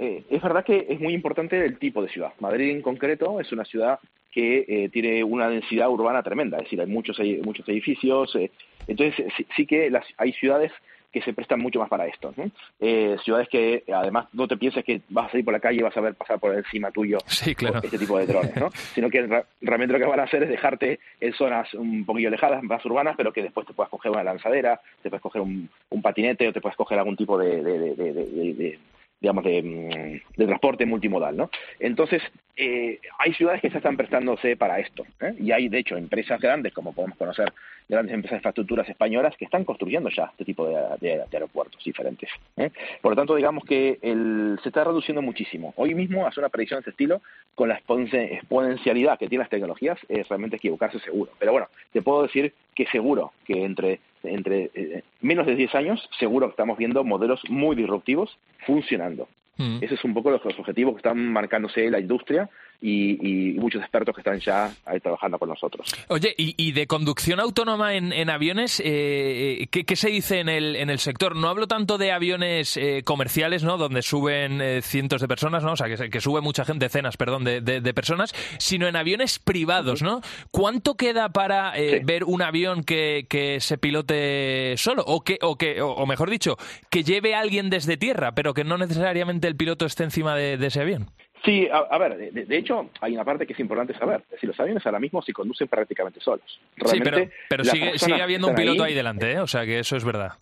eh, es verdad que es muy importante el tipo de ciudad. Madrid en concreto es una ciudad que tiene una densidad urbana tremenda, es decir, hay muchos, muchos edificios. entonces, sí, que las, hay ciudades que se prestan mucho más para esto. Eh, ciudades que además no te pienses que vas a ir por la calle y vas a ver pasar por encima tuyo este tipo de drones, ¿no? sino que realmente lo que van a hacer es dejarte en zonas un poquillo alejadas, más urbanas, pero que después te puedas coger una lanzadera, te puedes coger un, patinete o te puedes coger algún tipo de, de digamos, de, mm, de, transporte multimodal, ¿no? Entonces, eh, hay ciudades que se están prestándose para esto, ¿eh? y hay, de hecho, empresas grandes, como podemos conocer, grandes empresas de infraestructuras españolas, que están construyendo ya este tipo de, aeropuertos diferentes. ¿eh? Por lo tanto, digamos que el, se está reduciendo muchísimo. Hoy mismo, hacer una predicción de este estilo, con la exponencialidad que tienen las tecnologías, es realmente equivocarse seguro. Pero bueno, te puedo decir que seguro que entre entre eh, menos de 10 años, seguro que estamos viendo modelos muy disruptivos funcionando. Mm. Ese es un poco los, los objetivos que están marcándose la industria y, muchos expertos que están ya ahí trabajando con nosotros. Oye, ¿y, de conducción autónoma en, aviones? Eh, ¿qué, se dice en el, en el sector? No hablo tanto de aviones eh, comerciales, ¿no? Donde suben eh, cientos de personas, ¿no? O sea, que, que sube mucha gente, decenas, perdón, de, de, personas, sino en aviones privados, ¿no? ¿Cuánto queda para ver un avión que, que, se pilote solo? O, que, o, que, o, mejor dicho, que lleve a alguien desde tierra, pero que no necesariamente el piloto esté encima de ese avión. Sí, a, ver, de, hecho, hay una parte que es importante saber. Es decir, los aviones ahora mismo se conducen prácticamente solos. sí, pero, sigue, sigue, habiendo un piloto ahí, delante, ¿eh? O sea que eso es verdad.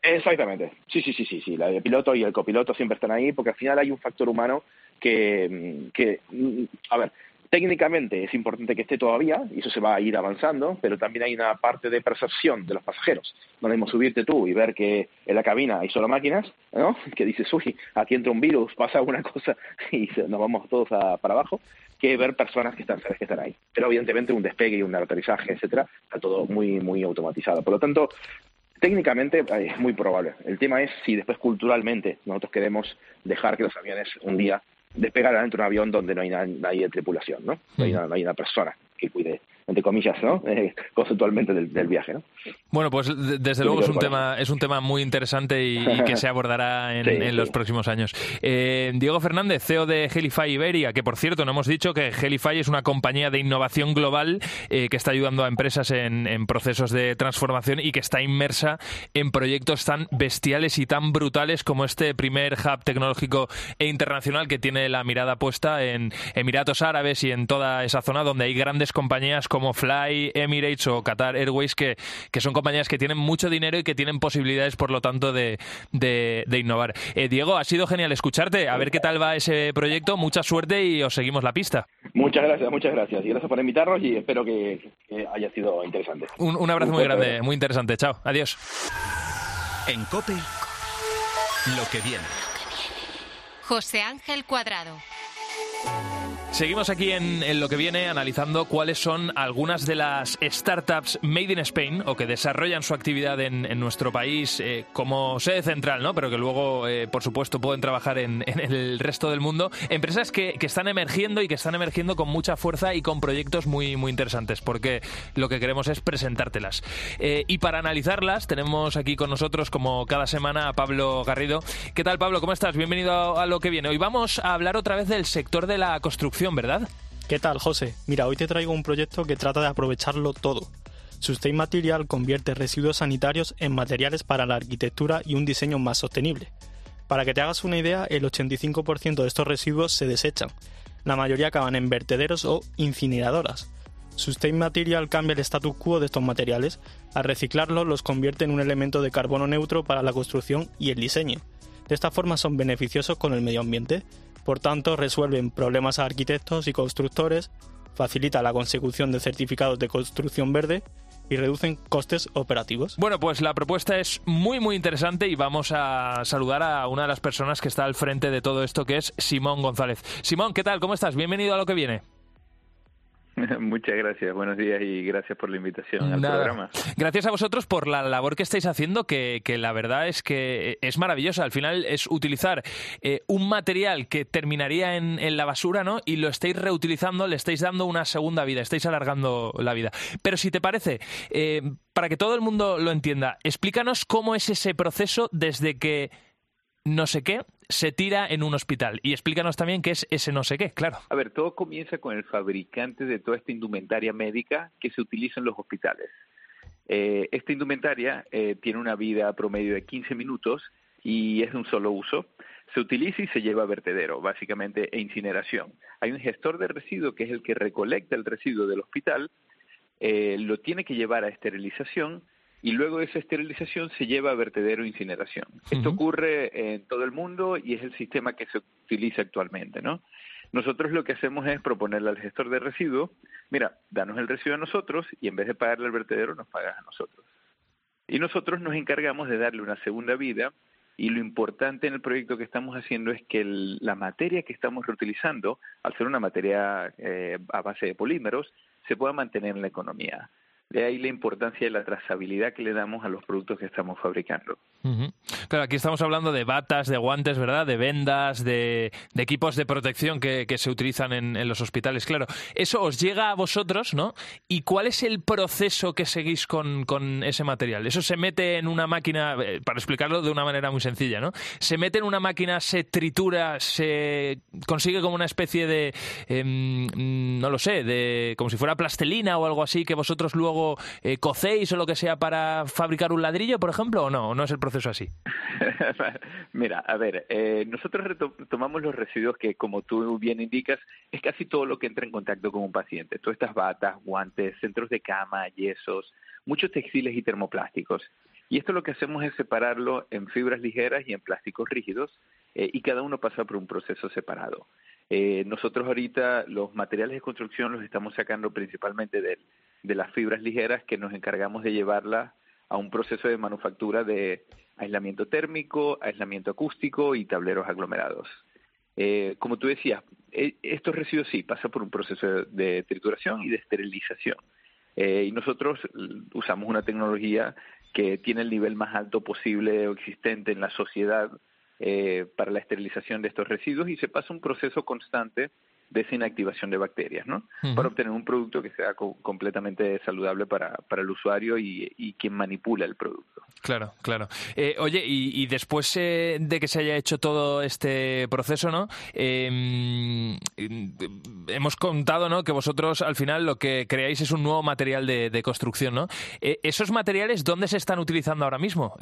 Exactamente. Sí, sí, sí, sí, sí. El piloto y el copiloto siempre están ahí porque al final hay un factor humano que, que a ver, Técnicamente es importante que esté todavía, y eso se va a ir avanzando, pero también hay una parte de percepción de los pasajeros. No debemos subirte tú y ver que en la cabina hay solo máquinas, ¿no? Que dices, uy, aquí entra un virus, pasa alguna cosa y nos vamos todos para abajo, que ver personas que están, que están ahí. Pero evidentemente un despegue y un aterrizaje, etcétera, está todo muy, muy automatizado. Por lo tanto, técnicamente eh, es muy probable. El tema es si después culturalmente nosotros queremos dejar que los aviones un día despegar dentro de un avión donde no hay nadie de tripulación, ¿no? No hay, una persona que cuide entre comillas, ¿no? Eh, conceptualmente del, viaje, ¿no? Bueno, pues desde luego es un tema es un tema muy interesante y, que se abordará en, los próximos años. Eh, Diego Fernández, CEO de Helify Iberia, que por cierto no hemos dicho que Helify es una compañía de innovación global eh, que está ayudando a empresas en, en, procesos de transformación y que está inmersa en proyectos tan bestiales y tan brutales como este primer hub tecnológico e internacional que tiene la mirada puesta en Emiratos Árabes y en toda esa zona donde hay grandes compañías como Fly, Emirates o Qatar Airways, que, que son compañías que tienen mucho dinero y que tienen posibilidades, por lo tanto, de, de, innovar. Eh, Diego, ha sido genial escucharte. A ver qué tal va ese proyecto. Mucha suerte y os seguimos la pista. Muchas gracias, muchas gracias. Y gracias por invitarnos y espero que, haya sido interesante. Un, un abrazo muy grande, muy interesante. Chao, adiós. En COPE, lo que viene. José Ángel Cuadrado. Seguimos aquí en, lo que viene analizando cuáles son algunas de las startups made in Spain o que desarrollan su actividad en, nuestro país eh, como sede central, ¿no? pero que luego, eh, por supuesto, pueden trabajar en, el resto del mundo. Empresas que, están emergiendo y que están emergiendo con mucha fuerza y con proyectos muy, muy interesantes, porque lo que queremos es presentártelas. Eh, y para analizarlas, tenemos aquí con nosotros, como cada semana, a Pablo Garrido. ¿Qué tal, Pablo? ¿Cómo estás? Bienvenido a lo que viene. Hoy vamos a hablar otra vez del sector de la construcción ¿verdad? ¿Qué tal, José? Mira, hoy te traigo un proyecto que trata de aprovecharlo todo. Sustain Material convierte residuos sanitarios en materiales para la arquitectura y un diseño más sostenible. Para que te hagas una idea, el 85% de estos residuos se desechan. La mayoría acaban en vertederos o incineradoras. Sustain Material cambia el status quo de estos materiales. Al reciclarlos los convierte en un elemento de carbono neutro para la construcción y el diseño. De esta forma son beneficiosos con el medio ambiente. Por tanto, resuelven problemas a arquitectos y constructores, facilita la consecución de certificados de construcción verde y reducen costes operativos. Bueno, pues la propuesta es muy muy interesante y vamos a saludar a una de las personas que está al frente de todo esto, que es Simón González. Simón, ¿qué tal? ¿Cómo estás? Bienvenido a lo que viene. Muchas gracias, buenos días y gracias por la invitación al programa. Gracias a vosotros por la labor que estáis haciendo, que, la verdad es que es maravillosa. Al final es utilizar eh, un material que terminaría en, la basura, ¿no? Y lo estáis reutilizando, le estáis dando una segunda vida, estáis alargando la vida. Pero si te parece, eh, para que todo el mundo lo entienda, explícanos cómo es ese proceso desde que no sé qué se tira en un hospital. Y explícanos también qué es ese no sé qué, claro. A ver, todo comienza con el fabricante de toda esta indumentaria médica que se utiliza en los hospitales. Eh, esta indumentaria eh, tiene una vida promedio de 15 minutos y es de un solo uso. Se utiliza y se lleva a vertedero, básicamente, e incineración. Hay un gestor de residuos que es el que recolecta el residuo del hospital, eh, lo tiene que llevar a esterilización y luego esa esterilización se lleva a vertedero e incineración. Esto ocurre en todo el mundo y es el sistema que se utiliza actualmente, ¿no? Nosotros lo que hacemos es proponerle al gestor de residuos, mira, danos el residuo a nosotros y en vez de pagarle al vertedero nos pagas a nosotros. Y nosotros nos encargamos de darle una segunda vida y lo importante en el proyecto que estamos haciendo es que la materia que estamos reutilizando, al ser una materia eh, a base de polímeros, se pueda mantener en la economía. De ahí la importancia de la trazabilidad que le damos a los productos que estamos fabricando. Claro, aquí estamos hablando de batas, de guantes, ¿verdad? De vendas, de, equipos de protección que, se utilizan en, los hospitales. Claro, eso os llega a vosotros, ¿no? ¿Y cuál es el proceso que seguís con, ese material? Eso se mete en una máquina, eh, para explicarlo de una manera muy sencilla, ¿no? Se mete en una máquina, se tritura, se consigue como una especie de, em, no lo sé, de como si fuera plastelina o algo así que vosotros luego eh, cocéis o lo que sea para fabricar un ladrillo, por ejemplo, o no, no es el proceso así. Mira, a ver, eh, nosotros tomamos los residuos que, como tú bien indicas, es casi todo lo que entra en contacto con un paciente. Todas estas batas, guantes, centros de cama, yesos, muchos textiles y termoplásticos. Y esto lo que hacemos es separarlo en fibras ligeras y en plásticos rígidos, eh, y cada uno pasa por un proceso separado. Eh, nosotros ahorita los materiales de construcción los estamos sacando principalmente de, de las fibras ligeras que nos encargamos de llevarlas a un proceso de manufactura de aislamiento térmico, aislamiento acústico y tableros aglomerados. Eh, como tú decías, e, estos residuos sí pasan por un proceso de trituración y de esterilización. Eh, y nosotros usamos una tecnología que tiene el nivel más alto posible o existente en la sociedad eh, para la esterilización de estos residuos y se pasa un proceso constante de esa inactivación de bacterias, ¿no? Para obtener un producto que sea completamente saludable para, para el usuario y, y, quien manipula el producto. Claro, claro. Eh, oye, y, después eh, de que se haya hecho todo este proceso, ¿no? Em, hemos contado, ¿no? Que vosotros al final lo que creáis es un nuevo material de, construcción, ¿no? Eh, ¿Esos materiales dónde se están utilizando ahora mismo,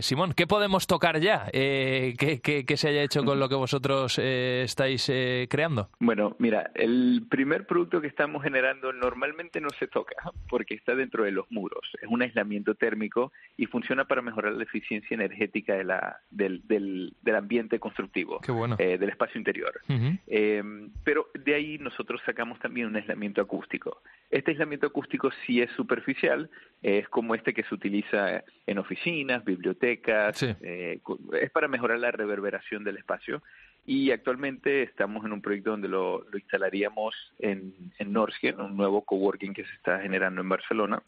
Simón? ¿Qué podemos tocar ya? ¿qué, se haya hecho con lo que vosotros estáis creando? Bueno, mira, el primer producto que estamos generando normalmente no se toca porque está dentro de los muros. Es un aislamiento térmico y funciona para mejorar la eficiencia energética de la, del, del, ambiente constructivo, eh, del espacio interior. Eh, pero de ahí nosotros sacamos también un aislamiento acústico. Este aislamiento acústico sí es superficial, es como este que se utiliza en oficinas, bibliotecas, eh, es para mejorar la reverberación del espacio y actualmente estamos en un proyecto donde lo, instalaríamos en, en Norsgen, un nuevo coworking que se está generando en Barcelona,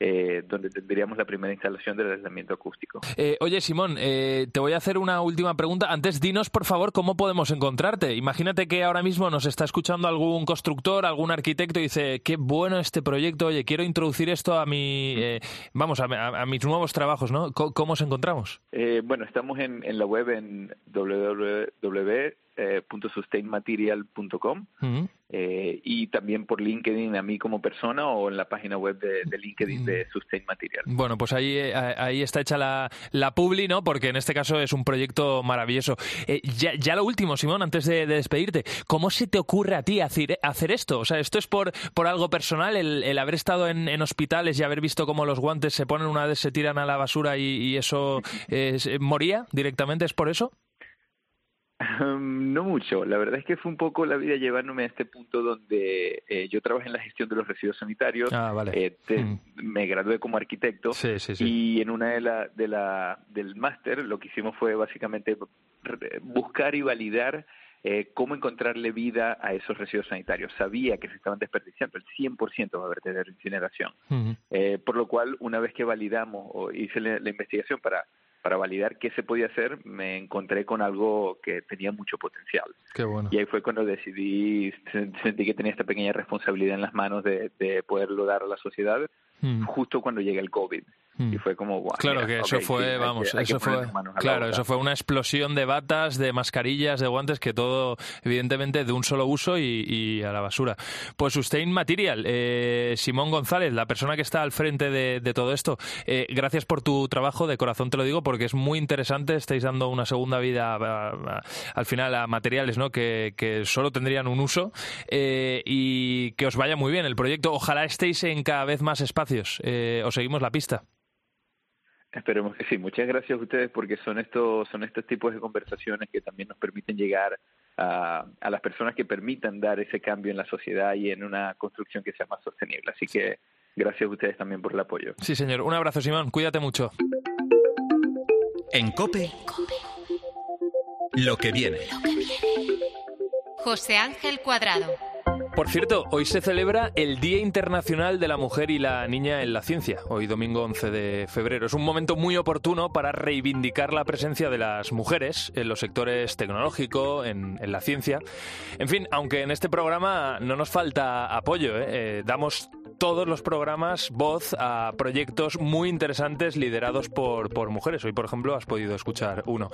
eh, donde tendríamos la primera instalación del aislamiento acústico. Eh, oye, Simón, eh, te voy a hacer una última pregunta. Antes, dinos, por favor, cómo podemos encontrarte. Imagínate que ahora mismo nos está escuchando algún constructor, algún arquitecto y dice, qué bueno este proyecto, oye, quiero introducir esto a mi, vamos, a, mis nuevos trabajos, ¿no? ¿Cómo, os encontramos? bueno, estamos en, en la web en www www.sustainmaterial.com eh, y también por LinkedIn a mí como persona o en la página web de, LinkedIn de Sustain Material. Bueno, pues ahí, eh, ahí está hecha la, la publi, ¿no? Porque en este caso es un proyecto maravilloso. Eh, ya, lo último, Simón, antes de, despedirte, ¿cómo se te ocurre a ti hacer, hacer esto? O sea, ¿esto es por, por algo personal, el, haber estado en, hospitales y haber visto cómo los guantes se ponen una vez se tiran a la basura y, eso moría directamente? ¿Es por eso? No mucho. La verdad es que fue un poco la vida llevándome a este punto donde eh, yo trabajé en la gestión de los residuos sanitarios. Ah, eh, mm. Me gradué como arquitecto y en una de la, de la del máster lo que hicimos fue básicamente buscar y validar eh, cómo encontrarle vida a esos residuos sanitarios. Sabía que se estaban desperdiciando el 100% va a haber de incineración. por lo cual, una vez que validamos o hice la investigación para para validar qué se podía hacer, me encontré con algo que tenía mucho potencial. Qué bueno. Y ahí fue cuando decidí, sentí que tenía esta pequeña responsabilidad en las manos de, de poderlo dar a la sociedad, mm. justo cuando llega el COVID. Mm. Y fue como, Claro que eso fue, vamos, eso fue, claro, eso fue una explosión de batas, de mascarillas, de guantes, que todo, evidentemente, de un solo uso y, a la basura. Pues Sustain Material, eh, Simón González, la persona que está al frente de, todo esto, eh, gracias por tu trabajo, de corazón te lo digo, porque es muy interesante, estáis dando una segunda vida al final a materiales ¿no? que, que solo tendrían un uso eh, y que os vaya muy bien el proyecto. Ojalá estéis en cada vez más espacios. Os seguimos la pista. Esperemos que sí. Muchas gracias a ustedes porque son estos, son estos tipos de conversaciones que también nos permiten llegar a, a, las personas que permitan dar ese cambio en la sociedad y en una construcción que sea más sostenible. Así que gracias a ustedes también por el apoyo. Sí, señor. Un abrazo, Simón. Cuídate mucho. En COPE, lo que viene. José Ángel Cuadrado. Por cierto, hoy se celebra el Día Internacional de la Mujer y la Niña en la Ciencia, hoy domingo 11 de febrero. Es un momento muy oportuno para reivindicar la presencia de las mujeres en los sectores tecnológico, en, la ciencia. En fin, aunque en este programa no nos falta apoyo, ¿eh? Eh, damos todos los programas voz a proyectos muy interesantes liderados por, por mujeres. Hoy, por ejemplo, has podido escuchar uno.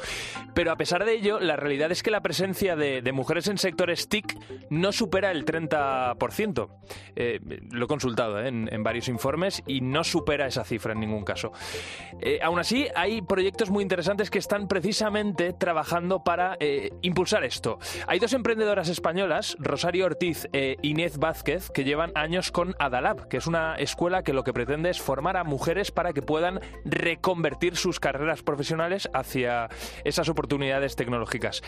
Pero a pesar de ello, la realidad es que la presencia de, mujeres en sectores TIC no supera el 30%. Eh, lo he consultado ¿eh? en, varios informes y no supera esa cifra en ningún caso. Eh, aún así, hay proyectos muy interesantes que están precisamente trabajando para impulsar esto. Hay dos emprendedoras españolas, Rosario Ortiz e Inés Vázquez, que llevan años con Adalab, que es una escuela que lo que pretende es formar a mujeres para que puedan reconvertir sus carreras profesionales hacia esas oportunidades tecnológicas.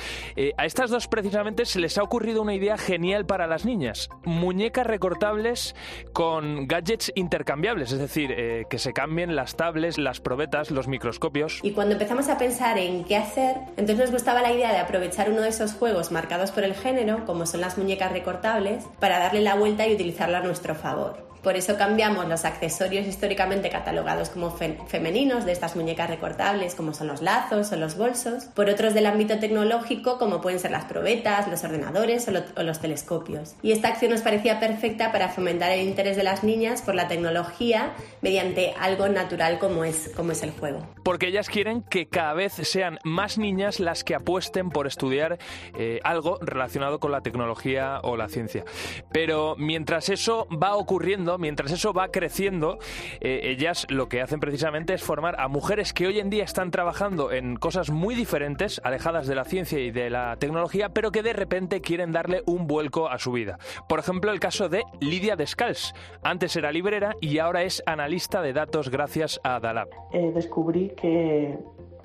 a estas dos precisamente se les ha ocurrido una idea genial para las niñas Muñecas recortables con gadgets intercambiables, es decir, eh, que se cambien las tablets, las probetas, los microscopios. Y cuando empezamos a pensar en qué hacer, entonces nos gustaba la idea de aprovechar uno de esos juegos marcados por el género, como son las muñecas recortables, para darle la vuelta y utilizarla a nuestro favor. Por eso cambiamos los accesorios históricamente catalogados como femeninos de estas muñecas recortables, como son los lazos o los bolsos, por otros del ámbito tecnológico, como pueden ser las probetas, los ordenadores o, los telescopios. Y esta acción nos parecía perfecta para fomentar el interés de las niñas por la tecnología mediante algo natural como es, como es el juego. Porque ellas quieren que cada vez sean más niñas las que apuesten por estudiar eh, algo relacionado con la tecnología o la ciencia. Pero mientras eso va ocurriendo, mientras eso va creciendo, eh, ellas lo que hacen precisamente es formar a mujeres que hoy en día están trabajando en cosas muy diferentes, alejadas de la ciencia y de la tecnología, pero que de repente quieren darle un vuelco a su vida. Por ejemplo, el caso de Lidia Descals. Antes era librera y ahora es analista de datos gracias a Dalab. Eh, descubrí que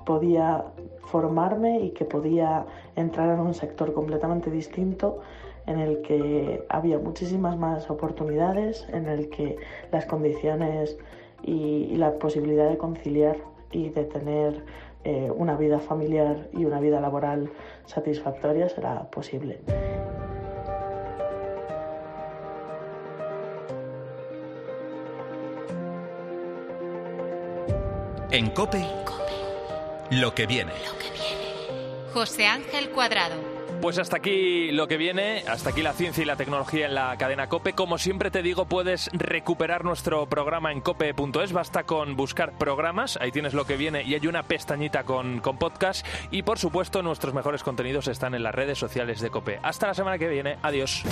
podía formarme y que podía entrar en un sector completamente distinto en el que había muchísimas más oportunidades, en el que las condiciones y, la posibilidad de conciliar y de tener eh, una vida familiar y una vida laboral satisfactoria será posible. En Cope, lo que viene. José Ángel Cuadrado. Pues hasta aquí lo que viene, hasta aquí la ciencia y la tecnología en la cadena Cope. Como siempre te digo, puedes recuperar nuestro programa en cope.es, basta con buscar programas, ahí tienes lo que viene y hay una pestañita con, con podcast y por supuesto nuestros mejores contenidos están en las redes sociales de Cope. Hasta la semana que viene, adiós.